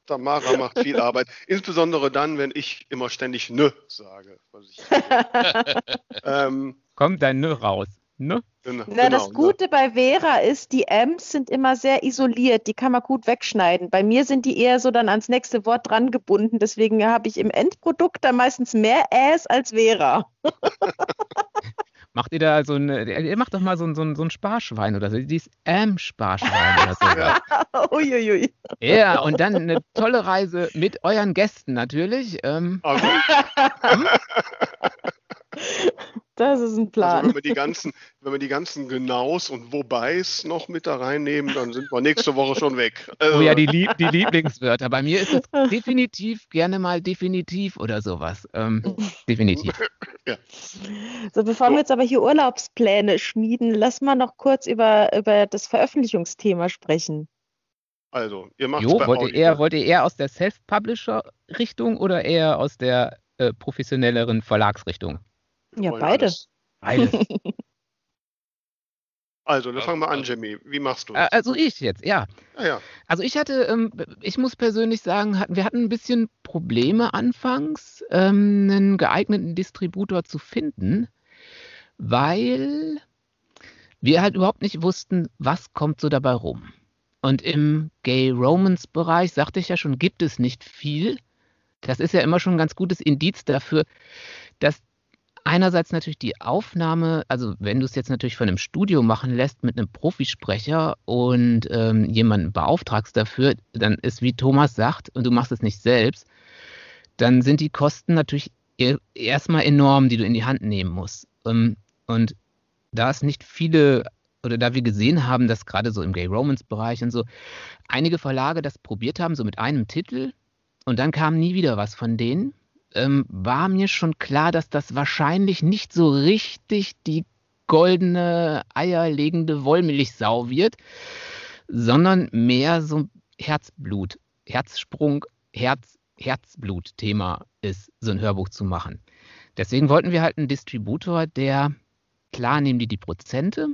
Tamara macht viel Arbeit, insbesondere dann, wenn ich immer ständig Nö sage. *laughs* *laughs* ähm, Kommt dein Nö raus. Nö? Genau, Na, das genau, Gute ne? bei Vera ist, die M's sind immer sehr isoliert, die kann man gut wegschneiden. Bei mir sind die eher so dann ans nächste Wort dran gebunden, deswegen habe ich im Endprodukt dann meistens mehr Äs als Vera. *laughs* Macht ihr da so ein, ihr macht doch mal so ein, so ein, so ein Sparschwein oder so, dieses M-Sparschwein oder so. Uiuiui. *laughs* Ja, und dann eine tolle Reise mit euren Gästen natürlich. Ähm, okay. *laughs* Das ist ein Plan. Also wenn, wir die ganzen, wenn wir die ganzen Genaus und Wobeis noch mit da reinnehmen, dann sind wir nächste Woche schon weg. Also. Oh ja, die, Lieb die Lieblingswörter. Bei mir ist es *laughs* definitiv gerne mal definitiv oder sowas. Ähm, definitiv. *laughs* Ja. So, bevor so. wir jetzt aber hier Urlaubspläne schmieden, lass mal noch kurz über, über das Veröffentlichungsthema sprechen. Also, ihr macht Jo, wollt ihr, eher, wollt ihr eher aus der Self-Publisher-Richtung oder eher aus der äh, professionelleren Verlagsrichtung? Ja, beides. Beides. *laughs* Also, dann fangen wir an, Jimmy. Wie machst du das? Also ich jetzt, ja. ja, ja. Also ich hatte, ähm, ich muss persönlich sagen, wir hatten ein bisschen Probleme anfangs, ähm, einen geeigneten Distributor zu finden, weil wir halt überhaupt nicht wussten, was kommt so dabei rum. Und im Gay-Romance-Bereich, sagte ich ja schon, gibt es nicht viel. Das ist ja immer schon ein ganz gutes Indiz dafür, dass einerseits natürlich die Aufnahme, also wenn du es jetzt natürlich von einem Studio machen lässt mit einem Profisprecher und ähm, jemanden beauftragst dafür, dann ist wie Thomas sagt und du machst es nicht selbst, dann sind die Kosten natürlich e-, erstmal enorm, die du in die Hand nehmen musst. Ähm, und da es nicht viele oder da wir gesehen haben, dass gerade so im Gay Romance Bereich und so einige Verlage das probiert haben, so mit einem Titel und dann kam nie wieder was von denen ähm, war mir schon klar, dass das wahrscheinlich nicht so richtig die goldene, eierlegende Wollmilchsau wird, sondern mehr so Herzblut, Herzsprung, Herz, Herzblut-Thema ist, so ein Hörbuch zu machen. Deswegen wollten wir halt einen Distributor, der, klar nehmen die die Prozente,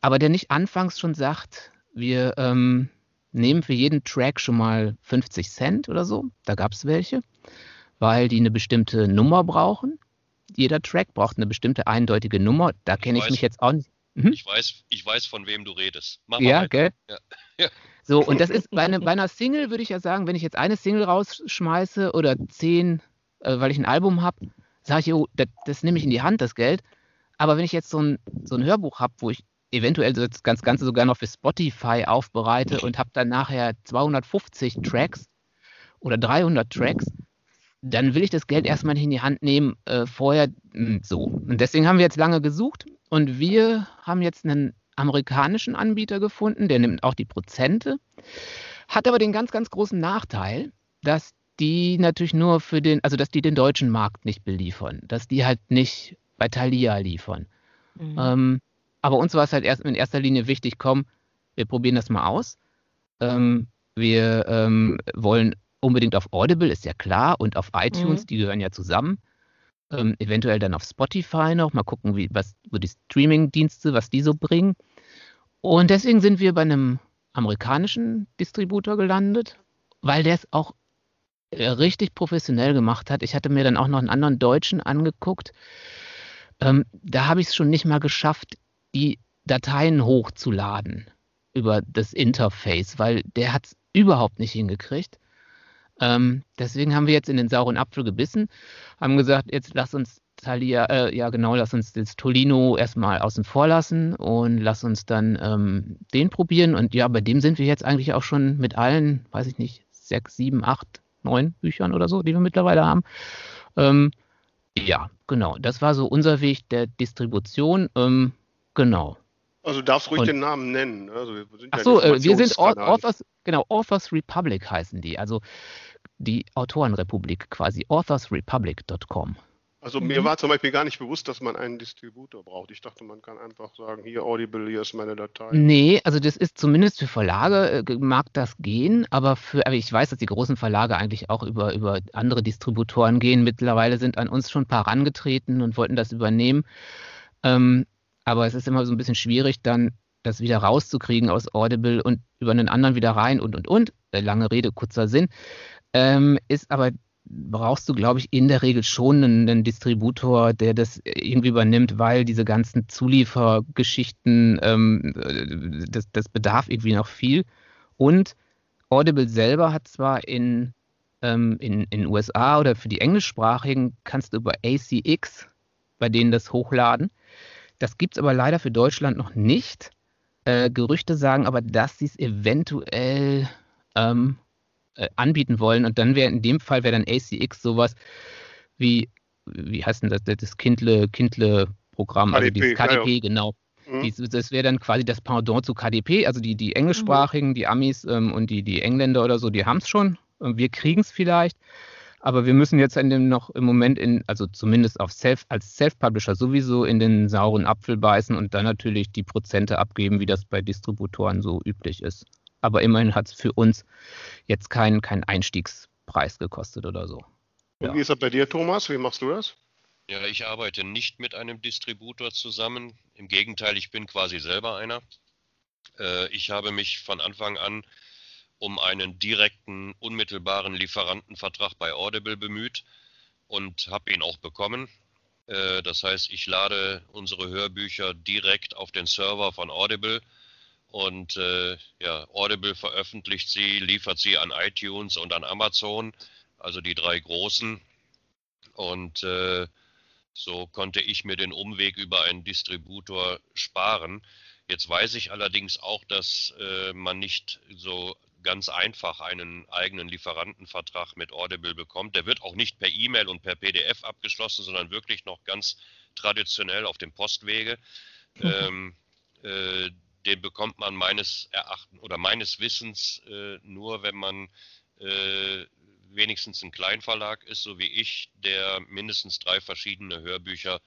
aber der nicht anfangs schon sagt, wir ähm, nehmen für jeden Track schon mal 50 Cent oder so, da gab es welche, weil die eine bestimmte Nummer brauchen. Jeder Track braucht eine bestimmte eindeutige Nummer. Da kenne ich, ich mich jetzt auch nicht. Mhm. Ich, weiß, ich weiß, von wem du redest. Mach ja, weiter. gell? Ja. *laughs* ja. So, und das ist bei, eine, bei, einer Single, würde ich ja sagen, wenn ich jetzt eine Single rausschmeiße oder zehn, äh, weil ich ein Album habe, sage ich, oh, das, das nehme ich in die Hand, das Geld. Aber wenn ich jetzt so ein, so ein Hörbuch habe, wo ich eventuell das Ganze sogar noch für Spotify aufbereite und habe dann nachher 250 Tracks oder 300 Tracks, dann will ich das Geld erstmal nicht in die Hand nehmen, äh, vorher mh, hm, so. Und deswegen haben wir jetzt lange gesucht und wir haben jetzt einen amerikanischen Anbieter gefunden, der nimmt auch die Prozente, hat aber den ganz, ganz großen Nachteil, dass die natürlich nur für den, also dass die den deutschen Markt nicht beliefern, dass die halt nicht bei Thalia liefern. Mhm. Ähm, aber uns war es halt erst in erster Linie wichtig, komm, wir probieren das mal aus. Ähm, wir ähm, wollen unbedingt auf Audible, ist ja klar, und auf iTunes, mhm. die gehören ja zusammen. Ähm, eventuell dann auf Spotify noch, mal gucken, wie, was, wo die Streaming-Dienste, was die so bringen. Und deswegen sind wir bei einem amerikanischen Distributor gelandet, weil der es auch äh, richtig professionell gemacht hat. Ich hatte mir dann auch noch einen anderen Deutschen angeguckt. Ähm, da habe ich es schon nicht mal geschafft, die Dateien hochzuladen über das Interface, weil der hat es überhaupt nicht hingekriegt. Ähm, deswegen haben wir jetzt in den sauren Apfel gebissen, haben gesagt, jetzt lass uns Thalia, äh, ja genau, lass uns das Tolino erstmal außen vor lassen und lass uns dann ähm, den probieren. Und ja, bei dem sind wir jetzt eigentlich auch schon mit allen, weiß ich nicht, sechs, sieben, acht, neun Büchern oder so, die wir mittlerweile haben. Ähm, ja, genau. Das war so unser Weg der Distribution. Ähm, genau. Also du darfst ruhig und, den Namen nennen. Also wir sind ach so, äh, wir sind Authors, genau, Authors Republic heißen die. Also die Autorenrepublik quasi. authorsrepublic.com. Also mhm. mir war zum Beispiel gar nicht bewusst, dass man einen Distributor braucht. Ich dachte, man kann einfach sagen, hier Audible, hier ist meine Datei. Nee, also das ist zumindest für Verlage, äh, mag das gehen, aber für, aber ich weiß, dass die großen Verlage eigentlich auch über, über andere Distributoren gehen. Mittlerweile sind an uns schon ein paar rangetreten und wollten das übernehmen. Ähm, aber es ist immer so ein bisschen schwierig, dann das wieder rauszukriegen aus Audible und über einen anderen wieder rein und und und. Äh, lange Rede, kurzer Sinn. Ähm, ist aber brauchst du, glaube ich, in der Regel schon einen, einen, Distributor, der das irgendwie übernimmt, weil diese ganzen Zuliefergeschichten, ähm, das, das bedarf irgendwie noch viel. Und Audible selber hat zwar in, ähm, in, in USA oder für die englischsprachigen kannst du über ACX bei denen das hochladen. Das gibt es aber leider für Deutschland noch nicht. Äh, Gerüchte sagen aber, dass sie es eventuell ähm, äh, anbieten wollen. Und dann wäre in dem Fall wäre dann ACX sowas wie, wie heißt denn das, das Kindle, Kindle Programm, KDP, also dieses KDP, ja, genau. Mhm. das wäre dann quasi das Pendant zu KDP, also die, die englischsprachigen, die Amis ähm, und die, die Engländer oder so, die haben es schon. Wir kriegen es vielleicht. Aber wir müssen jetzt in dem noch im Moment in, also zumindest auf Self, als Self-Publisher sowieso in den sauren Apfel beißen und dann natürlich die Prozente abgeben, wie das bei Distributoren so üblich ist aber immerhin hat es für uns jetzt keinen kein Einstiegspreis gekostet oder so. Und ja. wie ist das bei dir, Thomas? Wie machst du das? Ja, ich arbeite nicht mit einem Distributor zusammen. Im Gegenteil, ich bin quasi selber einer. Äh, ich habe mich von Anfang an um einen direkten, unmittelbaren Lieferantenvertrag bei Audible bemüht und habe ihn auch bekommen. Äh, das heißt, ich lade unsere Hörbücher direkt auf den Server von Audible und äh, ja, Audible veröffentlicht sie, liefert sie an iTunes und an Amazon, also die drei großen. Und äh, so konnte ich mir den Umweg über einen Distributor sparen. Jetzt weiß ich allerdings auch, dass äh, man nicht so ganz einfach einen eigenen Lieferantenvertrag mit Audible bekommt. Der wird auch nicht per E-Mail und per PDF abgeschlossen, sondern wirklich noch ganz traditionell auf dem Postwege. Mhm. Ähm, äh, den bekommt man meines Erachtens oder meines Wissens äh, nur, wenn man äh, wenigstens ein Kleinverlag ist, so wie ich, der mindestens drei verschiedene Hörbücher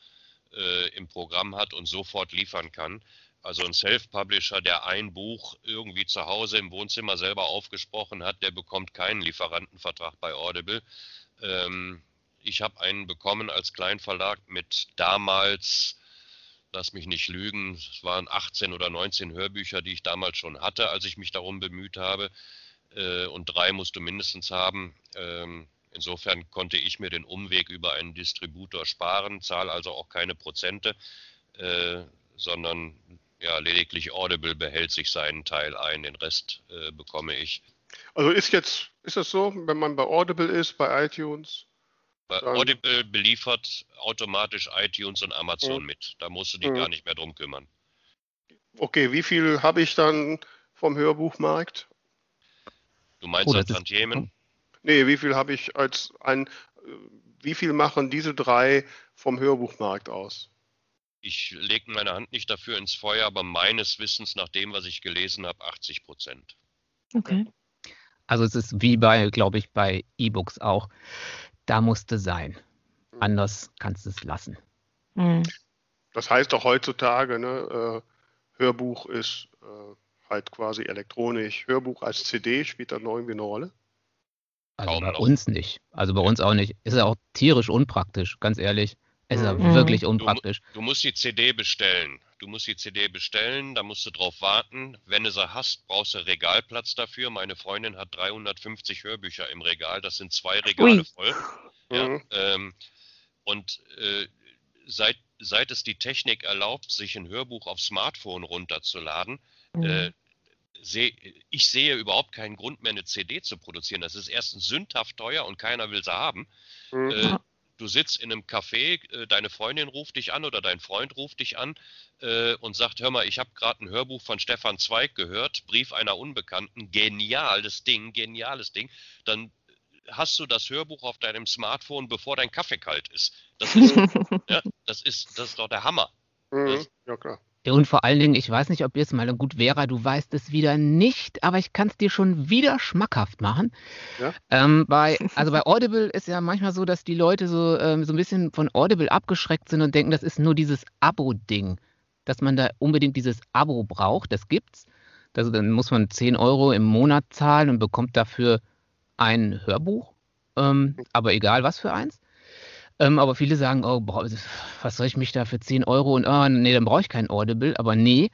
äh, im Programm hat und sofort liefern kann. Also ein Self-Publisher, der ein Buch irgendwie zu Hause im Wohnzimmer selber aufgesprochen hat, der bekommt keinen Lieferantenvertrag bei Audible. Ähm, ich habe einen bekommen als Kleinverlag mit damals lass mich nicht lügen, es waren 18 oder 19 Hörbücher, die ich damals schon hatte, als ich mich darum bemüht habe. Äh, und drei musst du mindestens haben. Ähm, insofern konnte ich mir den Umweg über einen Distributor sparen, zahle also auch keine Prozente, äh, sondern ja, lediglich Audible behält sich seinen Teil ein, den Rest äh, bekomme ich. Also ist jetzt, ist das so, wenn man bei Audible ist, bei iTunes, Audible beliefert automatisch iTunes und Amazon mhm. mit. Da musst du dich mhm. gar nicht mehr drum kümmern. Okay, wie viel habe ich dann vom Hörbuchmarkt? Du meinst oh, als Tantiemen? Nee, wie viel habe ich als ein, wie viel machen diese drei vom Hörbuchmarkt aus? Ich lege meine Hand nicht dafür ins Feuer, aber meines Wissens nach dem, was ich gelesen habe, 80 Prozent. Okay. Also es ist wie bei, glaube ich, bei E-Books auch da musste sein. Mhm. Anders kannst du es lassen. Mhm. Das heißt auch heutzutage, ne, äh, Hörbuch ist äh, halt quasi elektronisch. Hörbuch als CD spielt da noch irgendwie eine Rolle? Also bei noch. uns nicht. Also bei uns auch nicht. Ist ja auch tierisch unpraktisch, ganz ehrlich. Ist ja mhm. wirklich unpraktisch. Du, du, musst die CD bestellen. Du musst die CD bestellen, da musst du drauf warten. Wenn du sie hast, brauchst du Regalplatz dafür. Meine Freundin hat 350 Hörbücher im Regal. Das sind zwei Regale Ui. voll. Ja, mhm. ähm, und äh, seit, seit es die Technik erlaubt, sich ein Hörbuch auf Smartphone runterzuladen, mhm. äh, seh, ich sehe überhaupt keinen Grund mehr, eine CD zu produzieren. Das ist erstens sündhaft teuer und keiner will sie haben. Mhm. Äh, du sitzt in einem Café, äh, deine Freundin ruft dich an oder dein Freund ruft dich an äh, und sagt, hör mal, ich habe gerade ein Hörbuch von Stefan Zweig gehört, Brief einer Unbekannten, geniales Ding, geniales Ding. Dann hast du das Hörbuch auf deinem Smartphone, bevor dein Kaffee kalt ist. Das ist, *laughs* ja, das ist, das ist doch der Hammer. Mhm. Ja, klar. Und vor allen Dingen, ich weiß nicht, ob ihr es mal gut Vera, du weißt es wieder nicht, aber ich kann es dir schon wieder schmackhaft machen. Ja? Ähm, bei, *laughs* also bei Audible ist ja manchmal so, dass die Leute so, ähm, so ein bisschen von Audible abgeschreckt sind und denken, das ist nur dieses Abo-Ding, dass man da unbedingt dieses Abo braucht. Das gibt's. Also dann muss man 10 Euro im Monat zahlen und bekommt dafür ein Hörbuch, ähm, aber egal was für eins. Ähm, aber viele sagen, oh, was soll ich mich da für 10 Euro und oh, nee, dann brauche ich kein Audible. Aber nee,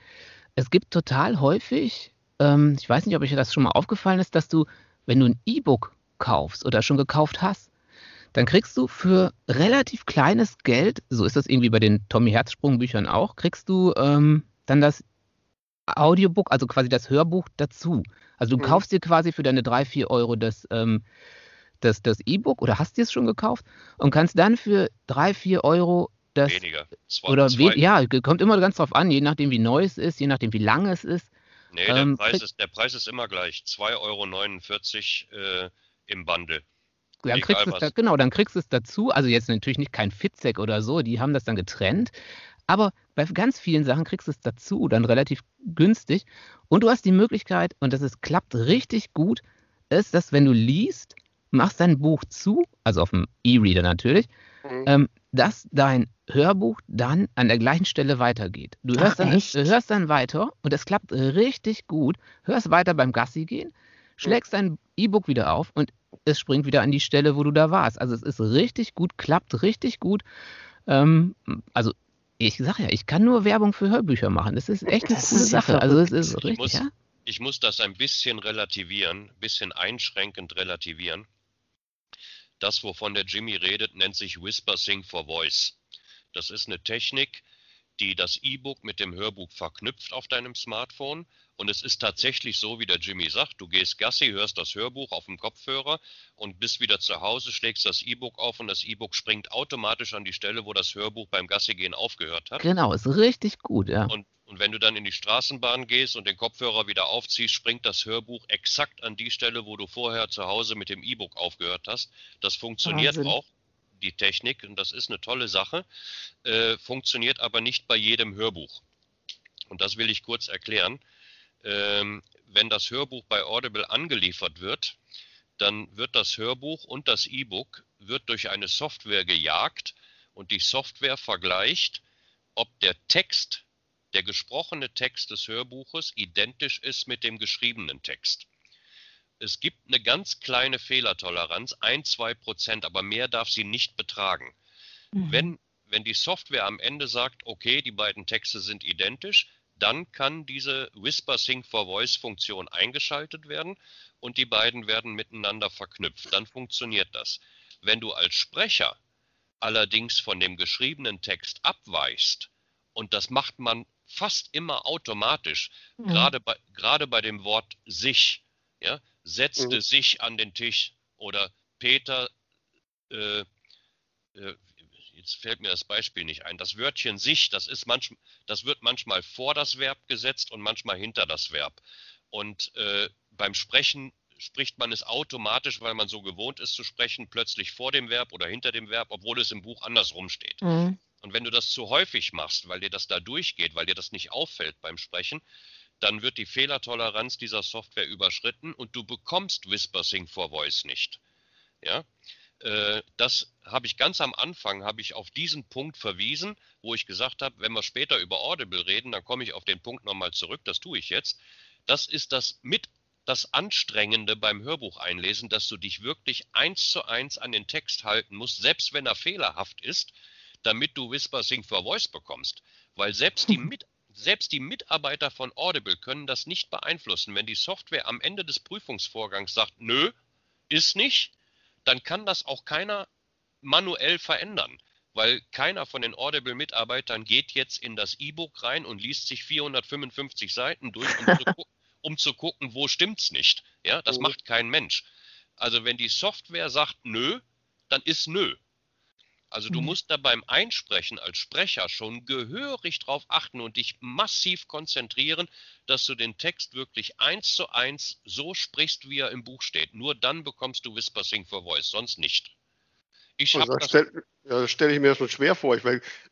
es gibt total häufig, ähm, ich weiß nicht, ob euch das schon mal aufgefallen ist, dass du, wenn du ein E-Book kaufst oder schon gekauft hast, dann kriegst du für relativ kleines Geld, so ist das irgendwie bei den Tommy Herzsprung Büchern auch, kriegst du ähm, dann das Audiobook, also quasi das Hörbuch dazu. Also du mhm. kaufst dir quasi für deine 3, 4 Euro das, ähm, das, das E-Book oder hast dir es schon gekauft und kannst dann für 3, 4 Euro das. Weniger. Zwei, oder zwei. ja, kommt immer ganz drauf an, je nachdem wie neu es ist, je nachdem wie lang es ist. Nee, der, ähm, Preis, ist, der Preis ist immer gleich. 2,49 Euro äh, im Bundle. Dann kriegst da, genau, dann kriegst du es dazu. Also jetzt natürlich nicht kein Fitzek oder so, die haben das dann getrennt. Aber bei ganz vielen Sachen kriegst du es dazu, dann relativ günstig. Und du hast die Möglichkeit, und das ist, klappt richtig gut, ist, dass wenn du liest, machst dein Buch zu, also auf dem E-Reader natürlich, mhm. ähm, dass dein Hörbuch dann an der gleichen Stelle weitergeht. Du hörst, Ach, dann, du hörst dann weiter und es klappt richtig gut. Hörst weiter beim Gassi gehen, schlägst dein E-Book wieder auf und es springt wieder an die Stelle, wo du da warst. Also es ist richtig gut, klappt richtig gut. Ähm, also ich sage ja, ich kann nur Werbung für Hörbücher machen. Das ist echt eine das coole Sache. Also es ist richtig, muss, ja? ich muss das ein bisschen relativieren, ein bisschen einschränkend relativieren. Das, wovon der Jimmy redet, nennt sich Whisper Sync for Voice. Das ist eine Technik, die das E-Book mit dem Hörbuch verknüpft auf deinem Smartphone. Und es ist tatsächlich so, wie der Jimmy sagt, du gehst Gassi, hörst das Hörbuch auf dem Kopfhörer und bist wieder zu Hause, schlägst das E-Book auf und das E-Book springt automatisch an die Stelle, wo das Hörbuch beim Gassi-Gehen aufgehört hat. Genau, ist richtig gut, ja. Und, und wenn du dann in die Straßenbahn gehst und den Kopfhörer wieder aufziehst, springt das Hörbuch exakt an die Stelle, wo du vorher zu Hause mit dem E-Book aufgehört hast. Das funktioniert Wahnsinn. auch die Technik und das ist eine tolle Sache, äh, funktioniert aber nicht bei jedem Hörbuch. Und das will ich kurz erklären. Ähm, wenn das Hörbuch bei Audible angeliefert wird, dann wird das Hörbuch und das E-Book wird durch eine Software gejagt und die Software vergleicht, ob der Text, der gesprochene Text des Hörbuches identisch ist mit dem geschriebenen Text es gibt eine ganz kleine Fehlertoleranz, ein, zwei Prozent, aber mehr darf sie nicht betragen. Mhm. Wenn, wenn die Software am Ende sagt, okay, die beiden Texte sind identisch, dann kann diese Whisper Sync for Voice Funktion eingeschaltet werden und die beiden werden miteinander verknüpft. Dann funktioniert das. Wenn du als Sprecher allerdings von dem geschriebenen Text abweichst, und das macht man fast immer automatisch, mhm. gerade, bei, gerade bei dem Wort sich, ja, setzte mhm. sich an den Tisch oder Peter, äh, äh, jetzt fällt mir das Beispiel nicht ein, das Wörtchen sich, das ist manchmal, das wird manchmal vor das Verb gesetzt und manchmal hinter das Verb. Und äh, beim Sprechen spricht man es automatisch, weil man so gewohnt ist zu sprechen, plötzlich vor dem Verb oder hinter dem Verb, obwohl es im Buch andersrum steht. Mhm. Und wenn du das zu häufig machst, weil dir das da durchgeht, weil dir das nicht auffällt beim Sprechen, dann wird die Fehlertoleranz dieser Software überschritten und du bekommst Whisper Sync for Voice nicht. Ja, äh, das habe ich ganz am Anfang habe ich auf diesen Punkt verwiesen, wo ich gesagt habe, wenn wir später über Audible reden, dann komme ich auf den Punkt nochmal zurück. Das tue ich jetzt. Das ist das mit das Anstrengende beim Hörbuch einlesen, dass du dich wirklich eins zu eins an den Text halten musst, selbst wenn er fehlerhaft ist, damit du Whisper Sync for Voice bekommst. Weil selbst die, *laughs* Mit selbst die Mitarbeiter von Audible können das nicht beeinflussen. Wenn die Software am Ende des Prüfungsvorgangs sagt, nö, ist nicht, dann kann das auch keiner manuell verändern weil keiner von den Audible-Mitarbeitern geht jetzt in das E-Book rein und liest sich 455 Seiten durch, um, zu, um zu, gucken, wo stimmt's nicht. Ja, das mhm. macht kein Mensch. Also wenn die Software sagt nö, dann ist nö. Also du mhm. musst da beim Einsprechen als Sprecher schon gehörig drauf achten und dich massiv konzentrieren, dass du den Text wirklich eins zu eins so sprichst, wie er im Buch steht. Nur dann bekommst du Whisper Sing for Voice, sonst nicht. Ich habe das. Stell, ja, stelle ich mir das schon schwer vor. Ich,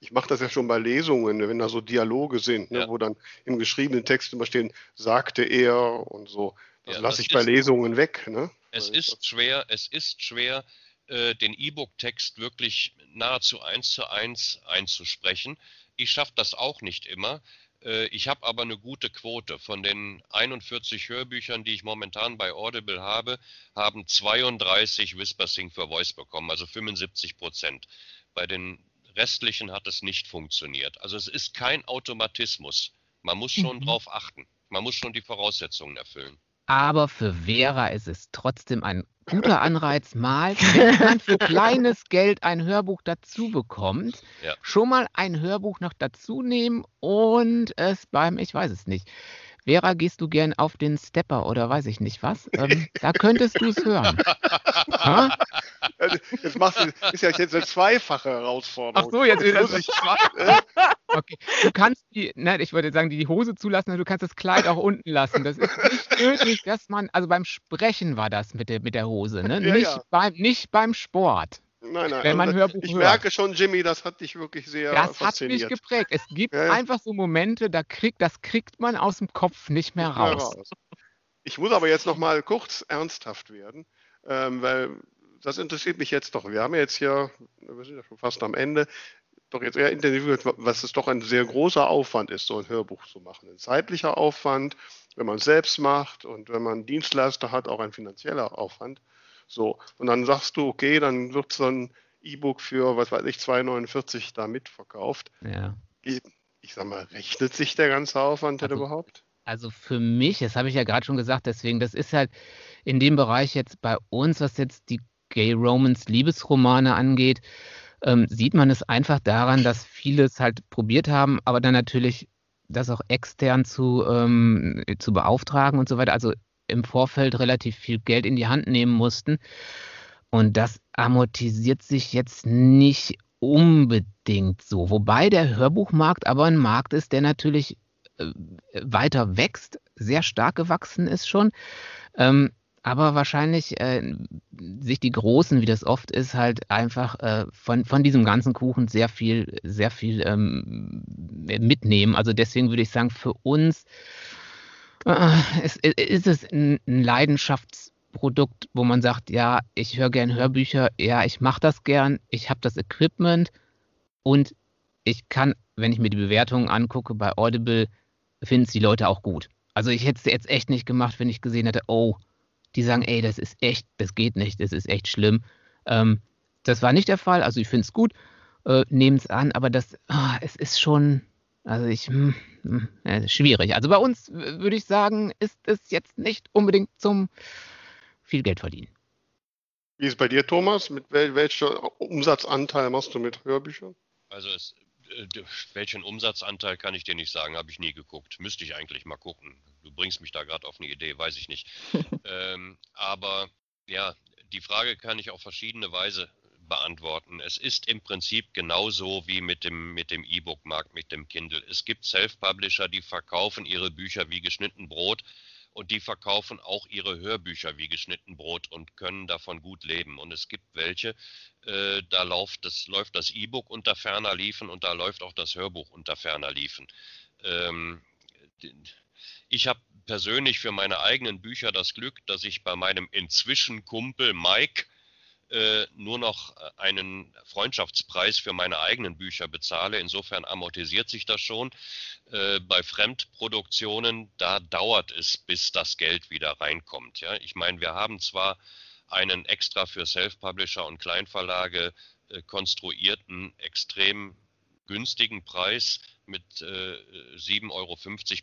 ich mache das ja schon bei Lesungen, wenn da so Dialoge sind, ne, ja. wo dann im geschriebenen Text immer stehen, sagte er und so. Das ja, lasse ich bei Lesungen weg. Ne? Es ist schwer, es ist schwer, äh, den E-Book-Text wirklich nahezu eins zu eins einzusprechen. Ich schaffe das auch nicht immer. Äh, ich habe aber eine gute Quote. Von den 41 Hörbüchern, die ich momentan bei Audible habe, haben 32 Whisper Sync for Voice bekommen, also 75 Prozent. Bei den restlichen hat es nicht funktioniert. Also es ist kein Automatismus. Man muss schon mhm. drauf achten. Man muss schon die Voraussetzungen erfüllen. Aber für Vera ist es trotzdem ein guter Anreiz, mal, wenn man für kleines Geld ein Hörbuch dazu bekommt, ja. schon mal ein Hörbuch noch dazu nehmen und es beim, ich weiß es nicht. Vera, gehst du gern auf den Stepper oder weiß ich nicht was? Ähm, da könntest du es hören. Jetzt machst du, ist ja jetzt eine zweifache Herausforderung. Ach so, jetzt ist es *laughs* okay. Du kannst die, ne, ich würde sagen, die Hose zulassen, du kannst das Kleid auch unten lassen. Das ist nicht nötig, dass man, also beim Sprechen war das mit der, mit der Hose, ne? Ja, nicht, ja. Beim, nicht beim Sport. Nein, nein. Wenn man also, Hörbuch ich hört. merke schon, Jimmy, das hat dich wirklich sehr Das hat mich geprägt. Es gibt ja, einfach so Momente, da kriegt, das kriegt man aus dem Kopf nicht mehr, nicht raus. mehr raus. Ich muss aber jetzt noch mal kurz ernsthaft werden, ähm, weil das interessiert mich jetzt doch. Wir haben jetzt hier, wir sind ja schon fast am Ende, doch jetzt eher intensiv gehört, was es doch ein sehr großer Aufwand ist, so ein Hörbuch zu machen. Ein zeitlicher Aufwand, wenn man es selbst macht und wenn man Dienstleister hat, auch ein finanzieller Aufwand. So, und dann sagst du, okay, dann wird so ein E-Book für, was weiß ich, 2,49 da mitverkauft. Ja. Ich, ich sag mal, rechnet sich der ganze Aufwand also, denn überhaupt? Also für mich, das habe ich ja gerade schon gesagt, deswegen, das ist halt in dem Bereich jetzt bei uns, was jetzt die Gay Romans Liebesromane angeht, ähm, sieht man es einfach daran, dass viele es halt probiert haben, aber dann natürlich das auch extern zu, ähm, zu beauftragen und so weiter. Also im Vorfeld relativ viel Geld in die Hand nehmen mussten. Und das amortisiert sich jetzt nicht unbedingt so. Wobei der Hörbuchmarkt aber ein Markt ist, der natürlich äh, weiter wächst, sehr stark gewachsen ist schon. Ähm, aber wahrscheinlich äh, sich die Großen, wie das oft ist, halt einfach äh, von, von diesem ganzen Kuchen sehr viel, sehr viel ähm, mitnehmen. Also deswegen würde ich sagen, für uns äh, ist, ist es ein Leidenschaftsprodukt, wo man sagt, ja, ich höre gern Hörbücher, ja, ich mache das gern, ich habe das Equipment und ich kann, wenn ich mir die Bewertungen angucke bei Audible, finden es die Leute auch gut. Also ich hätte es jetzt echt nicht gemacht, wenn ich gesehen hätte, oh, die sagen, ey, das ist echt, das geht nicht, das ist echt schlimm. Ähm, das war nicht der Fall, also ich finde es gut, äh, nehmen es an, aber das, oh, es ist schon, also ich, hm, hm, ja, schwierig. Also bei uns würde ich sagen, ist es jetzt nicht unbedingt zum viel Geld verdienen. Wie ist es bei dir, Thomas? Mit wel welcher Umsatzanteil machst du mit Hörbüchern? Also es, äh, welchen Umsatzanteil kann ich dir nicht sagen, habe ich nie geguckt. Müsste ich eigentlich mal gucken. Du bringst mich da gerade auf eine Idee, weiß ich nicht. *laughs* ähm, aber ja, die Frage kann ich auf verschiedene Weise beantworten. Es ist im Prinzip genauso wie mit dem mit dem E-Book-Markt, mit dem Kindle. Es gibt Self-Publisher, die verkaufen ihre Bücher wie geschnitten Brot und die verkaufen auch ihre Hörbücher wie geschnitten Brot und können davon gut leben. Und es gibt welche, äh, da läuft das, läuft das E-Book unter ferner Liefen und da läuft auch das Hörbuch unter ferner Liefen. Ähm, ich habe persönlich für meine eigenen Bücher das Glück, dass ich bei meinem inzwischen Kumpel Mike äh, nur noch äh, einen Freundschaftspreis für meine eigenen Bücher bezahle. Insofern amortisiert sich das schon. Äh, bei Fremdproduktionen, da dauert es, bis das Geld wieder reinkommt. Ja? Ich meine, wir haben zwar einen extra für Self-Publisher und Kleinverlage konstruierten, extrem günstigen Preis mit äh, 7,50 Euro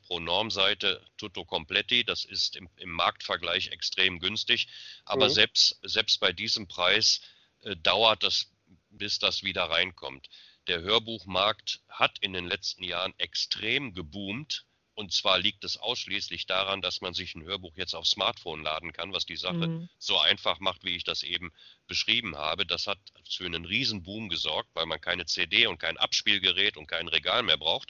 pro Normseite tutto completi. Das ist im, im Marktvergleich extrem günstig. Aber mhm. selbst, selbst bei diesem Preis äh, dauert das, bis das wieder reinkommt. Der Hörbuchmarkt hat in den letzten Jahren extrem geboomt. Und zwar liegt es ausschließlich daran, dass man sich ein Hörbuch jetzt auf Smartphone laden kann, was die Sache mhm. so einfach macht, wie ich das eben beschrieben habe. Das hat für einen Riesenboom gesorgt, weil man keine CD und kein Abspielgerät und kein Regal mehr braucht.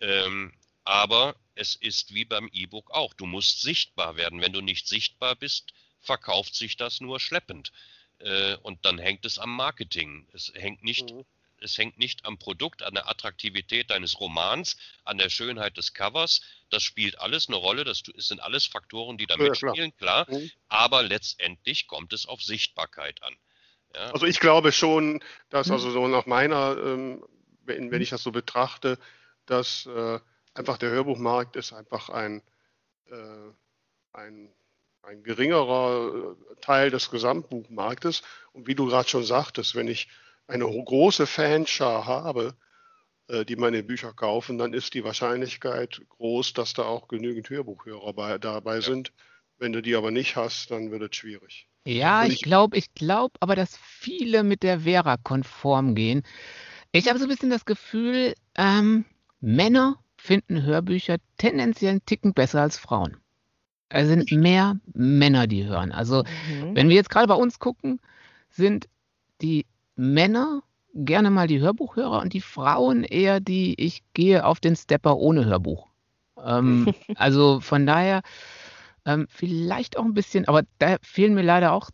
Ähm, aber es ist wie beim E-Book auch. Du musst sichtbar werden. Wenn du nicht sichtbar bist, verkauft sich das nur schleppend. Äh, und dann hängt es am Marketing. Es hängt nicht mhm es hängt nicht am Produkt, an der Attraktivität deines Romans, an der Schönheit des Covers. Das spielt alles eine Rolle. Das sind alles Faktoren, die da ja, mitspielen, klar. klar. Mhm. Aber letztendlich kommt es auf Sichtbarkeit an. Ja. Also ich glaube schon, dass mhm. also so nach meiner, ähm, wenn, wenn, ich das so betrachte, dass äh, einfach der Hörbuchmarkt ist einfach ein, äh, ein ein geringerer äh, Teil des Gesamtbuchmarktes. Und wie du gerade schon sagtest, wenn ich eine große Fanschar habe, äh, die meine Bücher kaufen, dann ist die Wahrscheinlichkeit groß, dass da auch genügend Hörbuchhörer bei, dabei ja. sind. Wenn du die aber nicht hast, dann wird es schwierig. Ja, ich glaube, ich glaube aber, dass viele mit der Vera konform gehen. Ich habe so ein bisschen das Gefühl, ähm, Männer finden Hörbücher tendenziell einen Ticken besser als Frauen. Es sind mehr Männer, die hören. Also, mhm. wenn wir jetzt gerade bei uns gucken, sind die Männer gerne mal die Hörbuchhörer und die Frauen eher die, ich gehe auf den Stepper ohne Hörbuch. Ähm, *laughs* also von daher ähm, vielleicht auch ein bisschen, aber da fehlen mir leider auch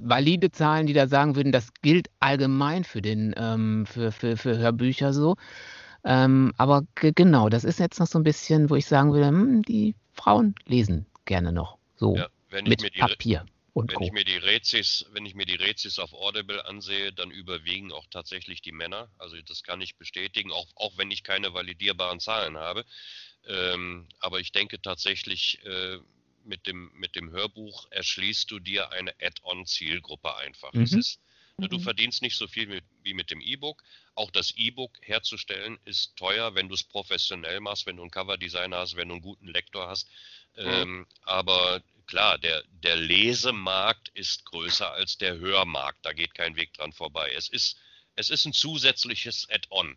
valide Zahlen, die da sagen würden, das gilt allgemein für den ähm, für, für, für Hörbücher so. Ähm, aber genau, das ist jetzt noch so ein bisschen, wo ich sagen würde, hm, die Frauen lesen gerne noch so ja, mit Papier. Und wenn Co. ich mir die Rezis, wenn ich mir die Rezis auf Audible ansehe, dann überwiegen auch tatsächlich die Männer. Also das kann ich bestätigen, auch, auch wenn ich keine validierbaren Zahlen habe. Ähm, aber ich denke tatsächlich, äh, mit dem, mit dem Hörbuch erschließt du dir eine Add-on-Zielgruppe einfach. Mhm. Ist, ne, du mhm. verdienst nicht so viel mit, wie mit dem E-Book. Auch das E-Book herzustellen ist teuer, wenn du es professionell machst, wenn du einen Coverdesigner hast, wenn du einen guten Lektor hast. Mhm. Ähm, aber klar, der, der Lesemarkt ist größer als der Hörmarkt. Da geht kein Weg dran vorbei. Es ist, es ist ein zusätzliches Add-on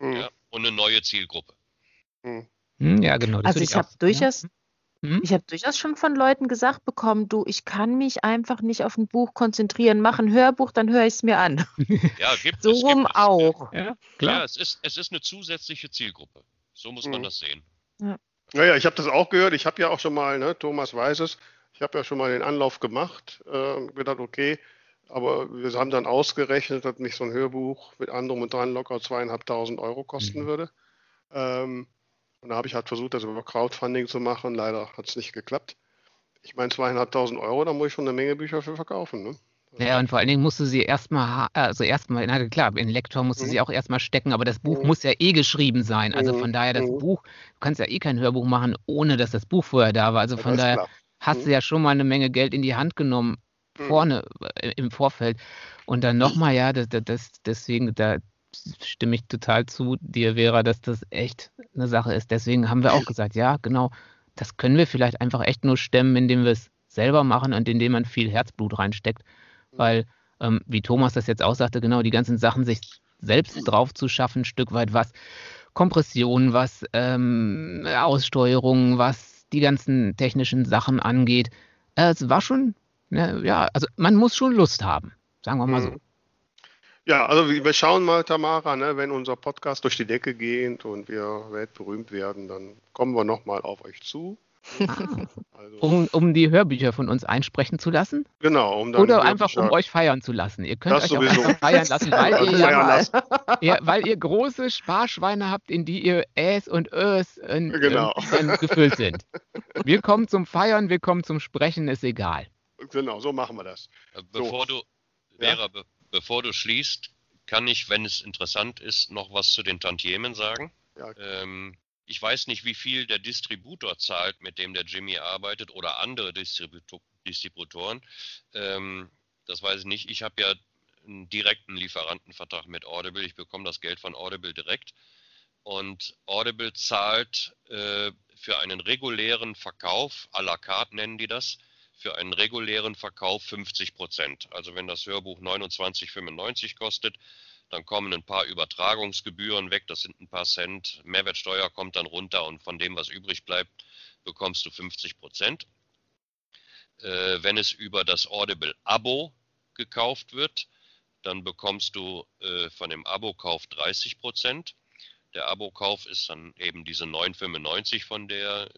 mhm. ja, und eine neue Zielgruppe. Mhm. Hm, ja, genau. also ich, ich habe durchaus, ja. Hm? Ich habe durchaus schon von Leuten gesagt bekommen, du, ich kann mich einfach nicht auf ein Buch konzentrieren. Mach ein Hörbuch, dann höre ich es mir an. *laughs* Ja, gibt so es. So rum auch. Ja, klar. Ja, es ist, es ist eine zusätzliche Zielgruppe. So muss mhm. man das sehen. Ja. Naja, ich habe das auch gehört. Ich habe ja auch schon mal, ne, Thomas weiß es, ich habe ja schon mal den Anlauf gemacht, äh, gedacht, okay, aber wir haben dann ausgerechnet, dass mich so ein Hörbuch mit anderem und dran locker zweieinhalbtausend Euro kosten mhm. würde. Ähm, und da habe ich halt versucht, das über Crowdfunding zu machen. Leider hat es nicht geklappt. Ich meine, zweieinhalbtausend Euro, da muss ich schon eine Menge Bücher für verkaufen. Ne? Ja, und vor allen Dingen musst du sie erstmal, also erstmal, na klar, in Lektor musst du mhm. sie auch erstmal stecken, aber das Buch mhm. muss ja eh geschrieben sein. Also mhm. von daher, das mhm. Buch, du kannst ja eh kein Hörbuch machen, ohne dass das Buch vorher da war. Also von daher klar. hast du mhm. ja schon mal eine Menge Geld in die Hand genommen, mhm. vorne äh, im Vorfeld. Und dann nochmal, ja, das, das, deswegen, da stimme ich total zu dir, Vera, dass das echt eine Sache ist. Deswegen haben wir auch gesagt, ja, genau, das können wir vielleicht einfach echt nur stemmen, indem wir es selber machen und indem man viel Herzblut reinsteckt weil, ähm, wie Thomas das jetzt auch sagte, genau die ganzen Sachen sich selbst drauf zu schaffen, ein Stück weit was Kompression, was ähm, Aussteuerung, was die ganzen technischen Sachen angeht. Äh, es war schon, ne, ja, also man muss schon Lust haben, sagen wir mal so. Mhm. Ja, also wir schauen mal, Tamara, ne, wenn unser Podcast durch die Decke geht und wir weltberühmt werden, dann kommen wir nochmal auf euch zu. Also, um, um die Hörbücher von uns einsprechen zu lassen? Genau. Um Oder einfach um euch feiern zu lassen. Ihr könnt euch sowieso. auch feiern lassen, weil *laughs* ihr, ja, ihr, *laughs* weil ihr große Sparschweine habt, in die ihr Äs und Ös in, genau. gefüllt sind. Wir kommen zum Feiern, wir kommen zum Sprechen, ist egal. Genau, so machen wir das. Bevor so. du Vera, be bevor du schließt, kann ich, wenn es interessant ist, noch was zu den Tantiemen sagen. Ja. Ähm, ich weiß nicht, wie viel der Distributor zahlt, mit dem der Jimmy arbeitet oder andere Distributor Distributoren. Ähm, das weiß ich nicht. Ich habe ja einen direkten Lieferantenvertrag mit Audible. Ich bekomme das Geld von Audible direkt. Und Audible zahlt äh, für einen regulären Verkauf, à la carte nennen die das, für einen regulären Verkauf 50 Prozent. Also wenn das Hörbuch 29,95 kostet, dann kommen ein paar Übertragungsgebühren weg, das sind ein paar Cent, Mehrwertsteuer kommt dann runter und von dem, was übrig bleibt, bekommst du 50 Prozent. Äh, wenn es über das Audible-Abo gekauft wird, dann bekommst du äh, von dem Abo-Kauf 30 Prozent. Der Abo-Kauf ist dann eben diese 9,95 von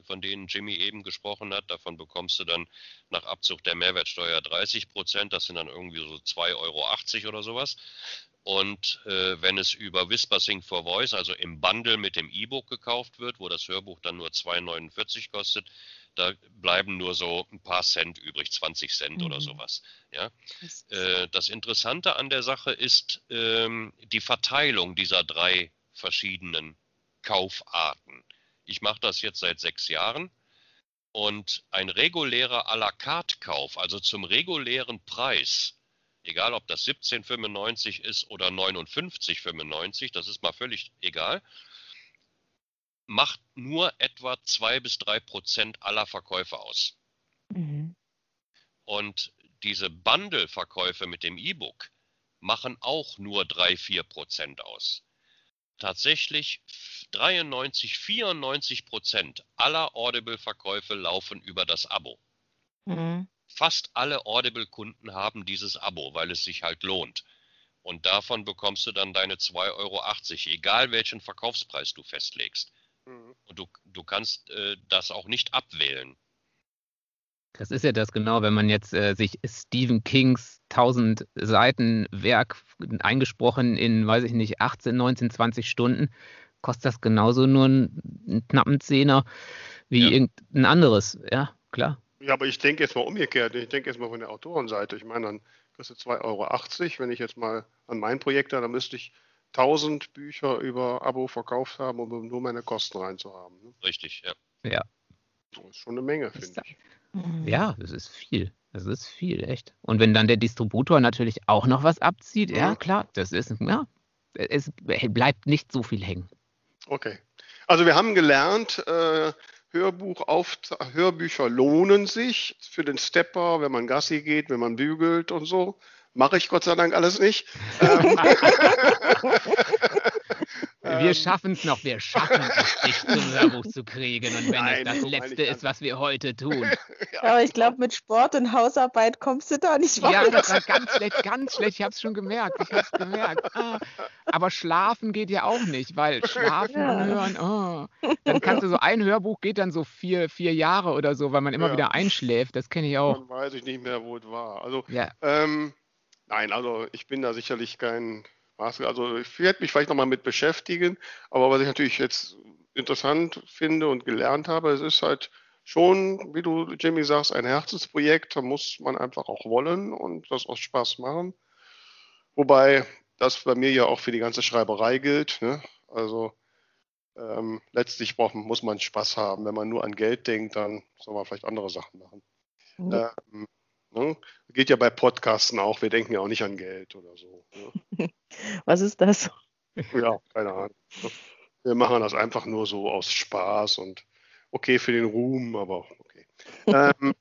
von denen Jimmy eben gesprochen hat. Davon bekommst du dann nach Abzug der Mehrwertsteuer 30 Prozent. Das sind dann irgendwie so 2,80 Euro oder sowas. Und äh, wenn es über Whispering for Voice, also im Bundle mit dem E-Book gekauft wird, wo das Hörbuch dann nur 2,49 kostet, da bleiben nur so ein paar Cent übrig, 20 Cent mhm. oder sowas. Ja? Äh, das Interessante an der Sache ist ähm, die Verteilung dieser drei verschiedenen Kaufarten. Ich mache das jetzt seit sechs Jahren und ein regulärer à la carte Kauf, also zum regulären Preis, egal ob das 17,95 ist oder 59,95, das ist mal völlig egal, macht nur etwa 2 bis 3 Prozent aller Verkäufe aus. Mhm. Und diese Bundle-Verkäufe mit dem E-Book machen auch nur 3, 4 Prozent aus. Tatsächlich 93, 94 Prozent aller Audible-Verkäufe laufen über das Abo. Mhm fast alle Audible-Kunden haben dieses Abo, weil es sich halt lohnt. Und davon bekommst du dann deine 2,80 Euro, egal welchen Verkaufspreis du festlegst. Mhm. Und du, du kannst äh, das auch nicht abwählen. Das ist ja das genau, wenn man jetzt äh, sich Stephen Kings 1000 Seiten Werk eingesprochen in, weiß ich nicht, 18, 19, 20 Stunden, kostet das genauso nur einen, einen knappen Zehner wie ja. irgendein anderes. Ja, klar. Ja, aber ich denke jetzt mal umgekehrt. Ich denke jetzt mal von der Autorenseite. Ich meine, dann kostet 2,80 Euro. Wenn ich jetzt mal an mein Projekt da, dann müsste ich 1000 Bücher über Abo verkauft haben, um nur meine Kosten reinzuhaben. Ne? Richtig, ja. Ja. Das ist schon eine Menge, finde ich. Mhm. Ja, das ist viel. Das ist viel, echt. Und wenn dann der Distributor natürlich auch noch was abzieht, ja, ja klar, das ist, ja, es bleibt nicht so viel hängen. Okay. Also wir haben gelernt, äh, Hörbuch auf, Hörbücher lohnen sich für den Stepper, wenn man Gassi geht, wenn man bügelt und so. Mache ich Gott sei Dank alles nicht. *laughs* Wir ähm. schaffen es noch, wir schaffen es, *laughs* dich zum Hörbuch zu kriegen. Und wenn Nein, es das Letzte ist, was wir heute *laughs* tun. ja. Aber ich glaube, mit Sport und Hausarbeit kommst du da nicht weiter. Ja, das war ganz schlecht, ganz schlecht. Ich habe es schon gemerkt. Ich habe es gemerkt. Ah. Aber schlafen geht ja auch nicht, weil schlafen ja. hören, oh. dann kannst du so ein Hörbuch geht dann so vier, vier Jahre oder so, weil man immer ja. wieder einschläft. Das kenne ich auch. Dann weiß ich nicht mehr, wo es war. Also, ja. ähm, nein, also ich bin da sicherlich kein also ich werde mich vielleicht nochmal mit beschäftigen, aber was ich natürlich jetzt interessant finde und gelernt habe, es ist halt schon, wie du Jimmy sagst, ein Herzensprojekt, da muss man einfach auch wollen und das auch Spaß machen. Wobei das bei mir ja auch für die ganze Schreiberei gilt. Ne? Also ähm, letztlich braucht, muss man Spaß haben. Wenn man nur an Geld denkt, dann soll man vielleicht andere Sachen machen. Mhm. Ähm, Ne? Geht ja bei Podcasten auch. Wir denken ja auch nicht an Geld oder so. Ne? *laughs* Was ist das? *laughs* Ja, keine Ahnung. Wir machen das einfach nur so aus Spaß und okay für den Ruhm, aber okay. *laughs* ähm,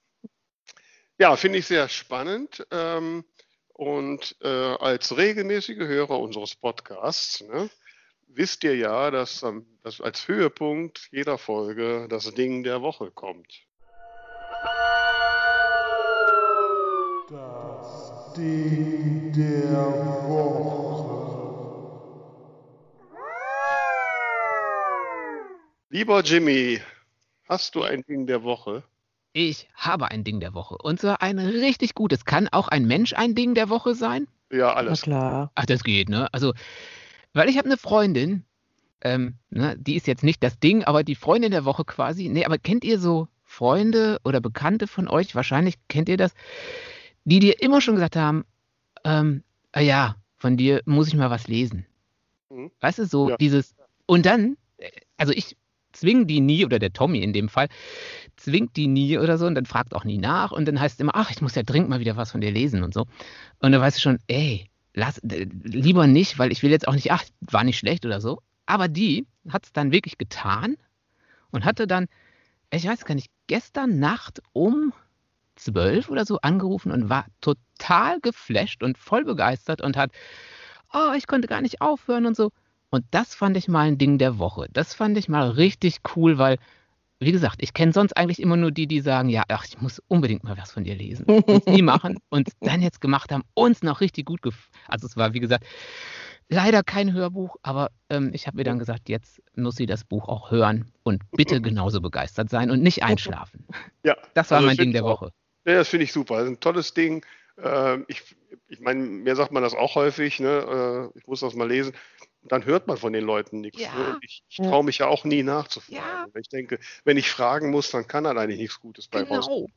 ja, finde ich sehr spannend. Ähm, und äh, als regelmäßige Hörer unseres Podcasts ne, wisst ihr ja, dass, dass als Höhepunkt jeder Folge das Ding der Woche kommt. Ding der Woche. Lieber Jimmy, hast du ein Ding der Woche? Ich habe ein Ding der Woche. Und zwar ein richtig gutes. Kann auch ein Mensch ein Ding der Woche sein? Ja, alles. Na klar. Ach, das geht, ne? Also, weil ich habe eine Freundin, ähm, ne, die ist jetzt nicht das Ding, aber die Freundin der Woche quasi. Nee, aber kennt ihr so Freunde oder Bekannte von euch? Wahrscheinlich kennt ihr das die dir immer schon gesagt haben, ähm, ah ja, von dir muss ich mal was lesen. Mhm. Weißt du, so Ja. dieses, und dann, äh, also ich zwing die nie, oder der Tommy in dem Fall, zwingt die nie oder so und dann fragt auch nie nach und dann heißt es immer, ach, ich muss ja dringend mal wieder was von dir lesen und so. Und dann weißt du schon, ey, lass, äh, lieber nicht, weil ich will jetzt auch nicht, ach, war nicht schlecht oder so. Aber die hat es dann wirklich getan und hatte dann, ich weiß gar nicht, gestern Nacht um zwölf oder so angerufen und war total geflasht und voll begeistert und hat, oh, ich konnte gar nicht aufhören und so. Und das fand ich mal ein Ding der Woche. Das fand ich mal richtig cool, weil, wie gesagt, ich kenne sonst eigentlich immer nur die, die sagen, ja, ach, ich muss unbedingt mal was von dir lesen. *laughs* Und die machen und dann jetzt gemacht haben, uns noch richtig gut gef Also es war, wie gesagt, leider kein Hörbuch, aber ähm, ich habe mir dann gesagt, jetzt muss sie das Buch auch hören und bitte genauso begeistert sein und nicht *laughs* einschlafen. Ja, Das war also mein Ding der. Woche. Ja, das finde ich super. Das ist ein tolles Ding. Ähm, ich ich meine, mir sagt man das auch häufig, ne? äh, ich muss das mal lesen. Und dann hört man von den Leuten nichts. Ja. Ne? Ich, ich traue mich ja auch nie nachzufragen. Ja. Ich denke, wenn ich fragen muss, dann kann dann eigentlich nichts Gutes bei rauskommen. Genau.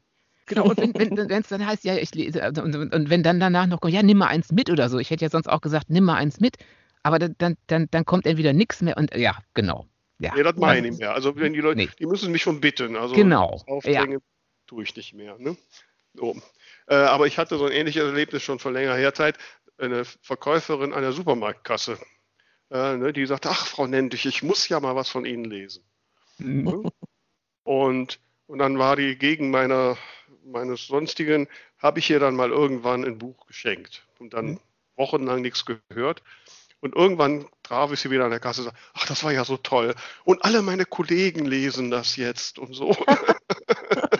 Genau, und wenn es dann heißt, ja, ich lese, also, und, und, wenn dann danach noch kommt, ja, nimm mal eins mit oder so. Ich hätte ja sonst auch gesagt, nimm mal eins mit, aber dann, dann, dann, kommt entweder nichts mehr und ja, genau. Ja, Ja, das meine ich mehr. Also wenn die Leute, Nee. die müssen mich schon bitten. Also Genau, Aufdrängen tue ich nicht mehr. Ne? So. Äh, aber ich hatte so ein ähnliches Erlebnis schon vor längerer her Zeit. Eine Verkäuferin an der Supermarktkasse, äh, ne, die sagte, ach Frau Nentich, ich muss ja mal was von Ihnen lesen. Mhm. Und, und dann war die gegen meiner, meines sonstigen, habe ich ihr dann mal irgendwann ein Buch geschenkt und dann Mhm. wochenlang nichts gehört. Und irgendwann traf ich sie wieder an der Kasse und sagte, ach, das war ja so toll. Und alle meine Kollegen lesen das jetzt und so. *laughs*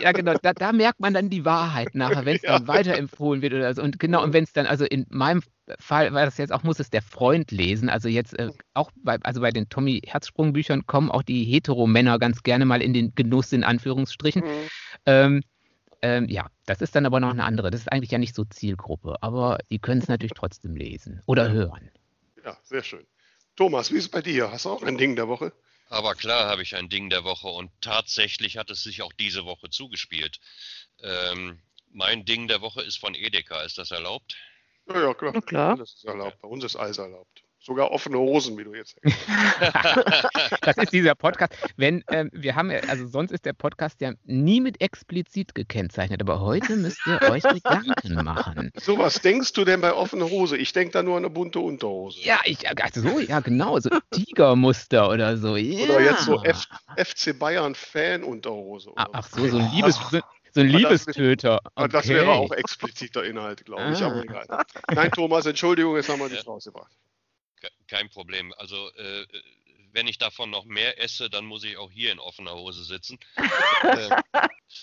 Ja, genau, da, da merkt man dann die Wahrheit nachher, wenn es dann weiterempfohlen wird oder so. Und genau, und wenn es dann, also in meinem Fall war das jetzt auch, muss es der Freund lesen. Also jetzt äh, auch bei, also bei den Tommy Herzsprung Büchern kommen auch die Heteromänner ganz gerne mal in den Genuss, in Anführungsstrichen. Ähm, ähm, ja, das ist dann aber noch eine andere. Das ist eigentlich ja nicht so Zielgruppe, aber die können es natürlich trotzdem lesen oder hören. Ja, sehr schön. Thomas, wie ist es bei dir? Hast du auch ein Ding der Woche? Aber klar habe ich ein Ding der Woche und tatsächlich hat es sich auch diese Woche zugespielt. Ähm, mein Ding der Woche ist von Edeka. Ist das erlaubt? Ja, ja, klar. Na klar. Alles ist erlaubt. Bei uns ist alles erlaubt. Sogar offene Hosen, wie du jetzt sagst. *laughs* Das ist dieser Podcast. Wenn ähm, wir haben, also sonst ist der Podcast ja nie mit explizit gekennzeichnet, aber heute müsst ihr euch Gedanken machen. So was denkst du denn bei offene Hose? Ich denke da nur an eine bunte Unterhose. Ja, ich, also so, ja, genau, so Tigermuster oder so. Ja. Oder jetzt so F FC Bayern Fan-Unterhose. Ah, oder Ach was. so, so ein, Liebes, so, so ein Liebestöter. Aber Das Okay. wäre auch expliziter Inhalt, glaube ich. Ah. Aber egal. Nein, Thomas, Entschuldigung, jetzt haben wir dich Ja. rausgebracht. Ke- Kein Problem. Also, äh, wenn ich davon noch mehr esse, dann muss ich auch hier in offener Hose sitzen. *laughs* äh,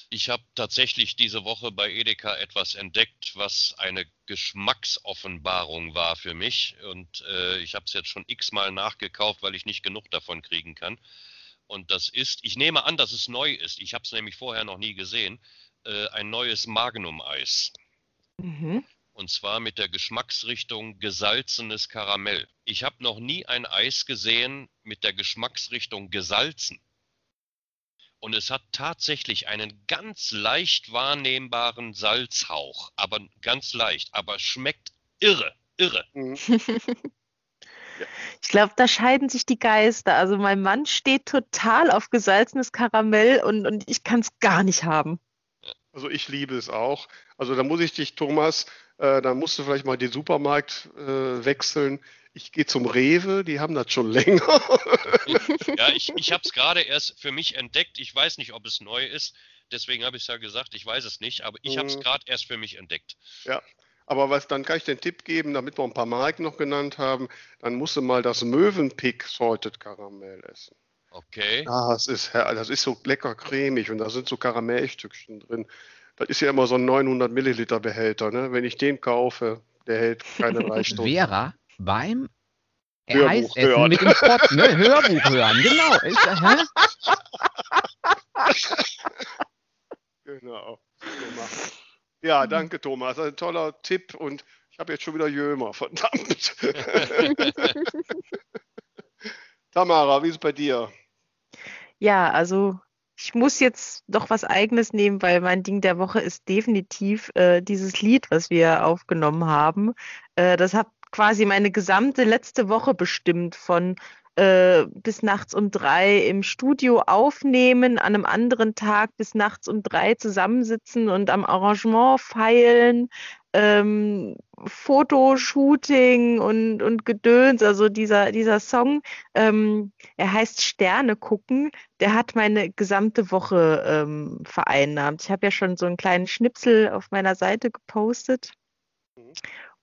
ich habe tatsächlich diese Woche bei Edeka etwas entdeckt, was eine Geschmacksoffenbarung war für mich. Und äh, ich habe es jetzt schon x-mal nachgekauft, weil ich nicht genug davon kriegen kann. Und das ist, ich nehme an, dass es neu ist. Ich habe es nämlich vorher noch nie gesehen. Äh, ein neues Magnum-Eis. Mhm. Und zwar mit der Geschmacksrichtung gesalzenes Karamell. Ich habe noch nie ein Eis gesehen mit der Geschmacksrichtung gesalzen. Und es hat tatsächlich einen ganz leicht wahrnehmbaren Salzhauch, aber ganz leicht, aber schmeckt irre, irre. *laughs* Ich glaube, da scheiden sich die Geister. Also mein Mann steht total auf gesalzenes Karamell und, und ich kann es gar nicht haben. Also ich liebe es auch. Also da muss ich dich, Thomas, äh, da musst du vielleicht mal den Supermarkt äh, wechseln. Ich gehe zum Rewe, die haben das schon *laughs* länger. Ja, ich, ich habe es gerade erst für mich entdeckt. Ich weiß nicht, ob es neu ist. Deswegen habe ich es ja gesagt, ich weiß es nicht. Aber ich habe es Mhm. gerade erst für mich entdeckt. Aber was, dann kann ich den Tipp geben, damit wir ein paar Marken noch genannt haben, dann musst du mal das Mövenpick Salted Karamell essen. Okay. Ah, das ist, das ist so lecker cremig und da sind so Karamellstückchen drin. Das ist ja immer so ein 900 Milliliter Behälter. Ne? Wenn ich den kaufe, der hält keine drei *laughs* Stunden. Vera beim Hörbuch Eisessen hören. mit dem Pott, ne? *laughs* Hörbuch hören, genau. Hä? Genau. Ja, danke Thomas. Ein toller Tipp und ich habe jetzt schon wieder Jömer, verdammt. *laughs* Tamara, wie ist es bei dir? Ja, also ich muss jetzt doch was Eigenes nehmen, weil mein Ding der Woche ist definitiv äh, dieses Lied, was wir aufgenommen haben. Äh, das hat quasi meine gesamte letzte Woche bestimmt von äh, bis nachts um drei im Studio aufnehmen, an einem anderen Tag bis nachts um drei zusammensitzen und am Arrangement feilen, ähm, Fotoshooting und, und Gedöns. Also dieser, dieser Song, ähm, er heißt Sterne gucken, der hat meine gesamte Woche ähm, vereinnahmt. Ich habe ja schon so einen kleinen Schnipsel auf meiner Seite gepostet.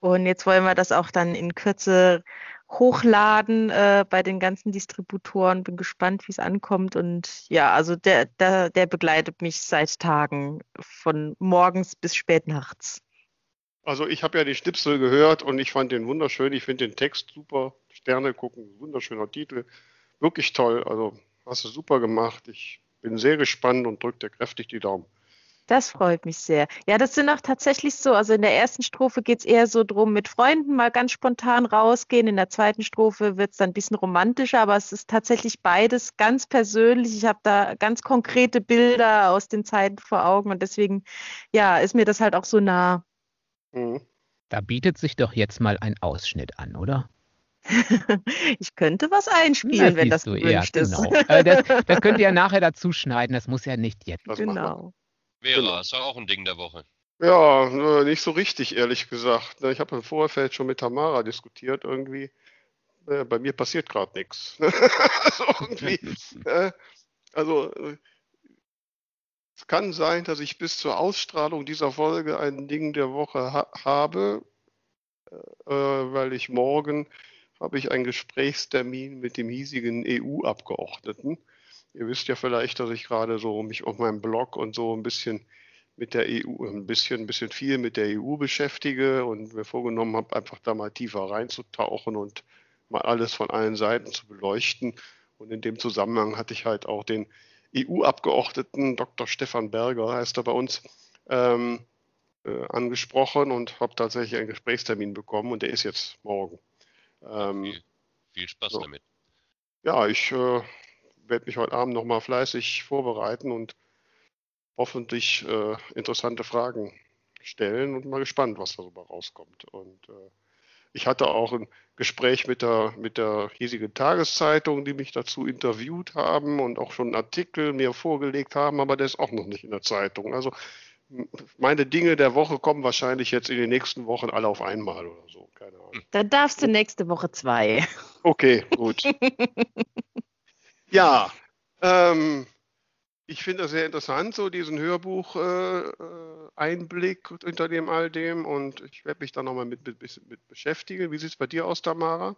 Und jetzt wollen wir das auch dann in Kürze hochladen äh, bei den ganzen Distributoren. Bin gespannt, wie es ankommt. Und ja, also der, der, der begleitet mich seit Tagen von morgens bis spät nachts. Also ich habe ja die Schnipsel gehört und ich fand den wunderschön. Ich finde den Text super. Sterne gucken, wunderschöner Titel. Wirklich toll. Also hast du super gemacht. Ich bin sehr gespannt und drücke dir kräftig die Daumen. Das freut mich sehr. Ja, das sind auch tatsächlich so. Also in der ersten Strophe geht es eher so drum, mit Freunden mal ganz spontan rausgehen. In der zweiten Strophe wird es dann ein bisschen romantischer, aber es ist tatsächlich beides ganz persönlich. Ich habe da ganz konkrete Bilder aus den Zeiten vor Augen und deswegen, ja, ist mir das halt auch so nah. Mhm. Da bietet sich doch jetzt mal ein Ausschnitt an, oder? *laughs* ich könnte was einspielen, wenn das gewünscht ja, genau. ist. Äh, das, das könnt ihr ja nachher dazu schneiden, das muss ja nicht jetzt. Genau. Vera, genau. ist auch ein Ding der Woche. Ja, nicht so richtig, ehrlich gesagt. Ich habe im Vorfeld schon mit Tamara diskutiert irgendwie. Äh, bei mir passiert gerade nichts. *laughs* *laughs* also irgendwie. also es kann sein, dass ich bis zur Ausstrahlung dieser Folge ein Ding der Woche ha habe, äh, weil ich morgen habe ich einen Gesprächstermin mit dem hiesigen EU-Abgeordneten. Ihr wisst ja vielleicht, dass ich gerade so mich auf meinem Blog und so ein bisschen mit der EU, ein bisschen, ein bisschen viel mit der EU beschäftige und mir vorgenommen habe, einfach da mal tiefer reinzutauchen und mal alles von allen Seiten zu beleuchten. Und in dem Zusammenhang hatte ich halt auch den EU-Abgeordneten Dr. Stefan Berger, heißt er bei uns, ähm, äh, angesprochen und habe tatsächlich einen Gesprächstermin bekommen und der ist jetzt morgen. Ähm, viel, viel, Spaß so. damit. Ja, ich äh, werde mich heute Abend nochmal fleißig vorbereiten und hoffentlich äh, interessante Fragen stellen und mal gespannt, was darüber rauskommt. Und äh, ich hatte auch ein Gespräch mit der, mit der hiesigen Tageszeitung, die mich dazu interviewt haben und auch schon einen Artikel mir vorgelegt haben, aber der ist auch noch nicht in der Zeitung. Also meine Dinge der Woche kommen wahrscheinlich jetzt in den nächsten Wochen alle auf einmal oder so. Keine Ahnung. Dann darfst du nächste Woche zwei. Okay, gut. *laughs* ja, ähm, ich finde das sehr interessant, so diesen Hörbuch-Einblick äh, unter dem all dem und ich werde mich da nochmal mit, mit, mit beschäftigen. Wie sieht es bei dir aus, Tamara?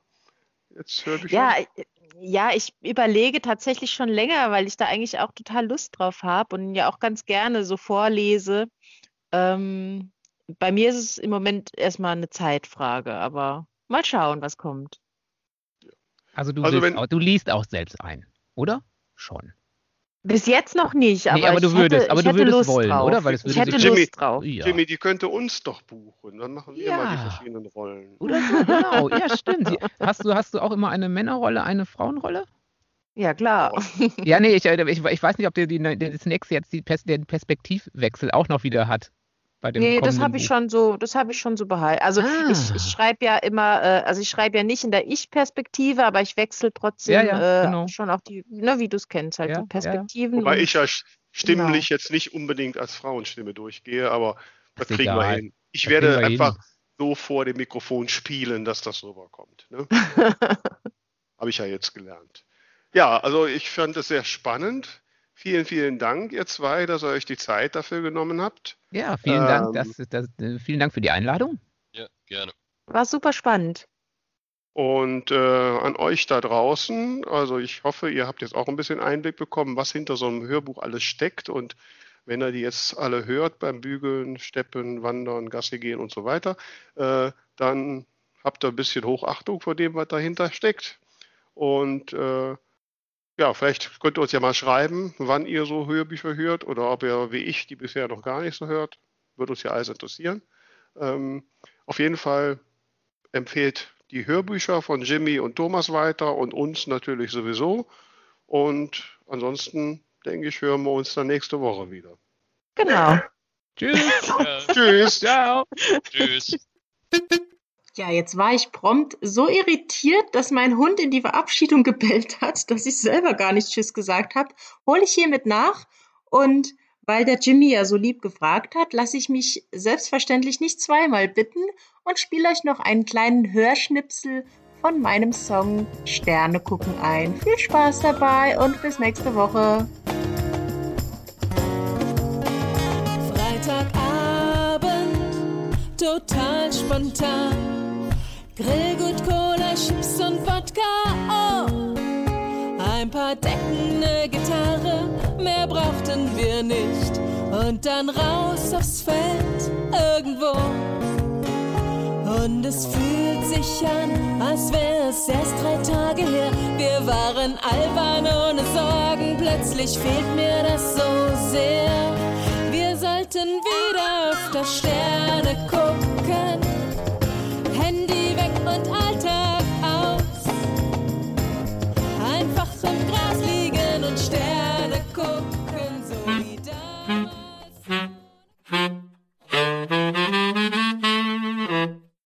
Jetzt Hörbücher? Ja, ja, ich überlege tatsächlich schon länger, weil ich da eigentlich auch total Lust drauf habe und ja auch ganz gerne so vorlese. Ähm, bei mir ist es im Moment erstmal eine Zeitfrage, aber mal schauen, was kommt. Also du, also wenn, auch, du liest auch selbst ein, oder? Schon. Bis jetzt noch nicht, aber, nee, aber du würdest, hätte, aber du würdest Lust wollen, drauf. oder? Weil ich hätte Lust Jimmy, drauf. Ja. Jimmy, die könnte uns doch buchen. Dann machen wir ja. mal die verschiedenen Rollen. Oder so, genau. *laughs* Ja, stimmt. Hast du, hast du auch immer eine Männerrolle, eine Frauenrolle? Ja, klar. Ja, nee, ich, ich, ich weiß nicht, ob der, die, das nächste jetzt die, den Perspektivwechsel auch noch wieder hat bei dem Nee, das habe ich schon so, das habe ich schon so behalten. Also ah. ich, ich schreibe ja immer, äh, also ich schreibe ja nicht in der Ich-Perspektive, aber ich wechsle trotzdem ja, ja, äh, genau. schon auch die, ne, wie du es kennst, halt ja, die Perspektiven. Wobei ich ja stimmlich genau. jetzt nicht unbedingt als Frauenstimme durchgehe, aber das, das kriegen egal. wir hin. Ich das werde einfach hin. so vor dem Mikrofon spielen, dass das rüberkommt. Ne? *laughs* habe ich ja jetzt gelernt. Ja, also ich fand es sehr spannend. Vielen, vielen Dank, ihr zwei, dass ihr euch die Zeit dafür genommen habt. Ja, vielen ähm, Dank. Das, das, äh, vielen Dank für die Einladung. Ja, gerne. War super spannend. Und äh, an euch da draußen, also ich hoffe, ihr habt jetzt auch ein bisschen Einblick bekommen, was hinter so einem Hörbuch alles steckt. Und wenn ihr die jetzt alle hört beim Bügeln, Steppen, Wandern, Gasse gehen und so weiter, äh, dann habt ihr ein bisschen Hochachtung vor dem, was dahinter steckt. Und äh, ja, vielleicht könnt ihr uns ja mal schreiben, wann ihr so Hörbücher hört oder ob ihr wie ich die bisher noch gar nicht so hört. Würde uns ja alles interessieren. Ähm, auf jeden Fall empfehlt die Hörbücher von Jimmy und Thomas weiter und uns natürlich sowieso. Und ansonsten denke ich, hören wir uns dann nächste Woche wieder. Genau. Tschüss. *laughs* Tschüss. Ciao. tschüss. *laughs* Ja, jetzt war ich prompt so irritiert, dass mein Hund in die Verabschiedung *laughs* gebellt hat, dass ich selber gar nicht Tschüss gesagt habe. Hole ich hiermit nach und weil der Jimmy ja so lieb gefragt hat, lasse ich mich selbstverständlich nicht zweimal bitten und spiele euch noch einen kleinen Hörschnipsel von meinem Song Sterne gucken ein. Viel Spaß dabei und bis nächste Woche. Freitagabend, total spontan. Grillgut, Cola, Chips und Wodka, oh. Ein paar Decken, ne Gitarre, mehr brauchten wir nicht. Und dann raus aufs Feld, irgendwo. Und es fühlt sich an, als wäre es erst drei Tage her. Wir waren albern ohne Sorgen, plötzlich fehlt mir das so sehr. Wir sollten wieder öfter Sterne gucken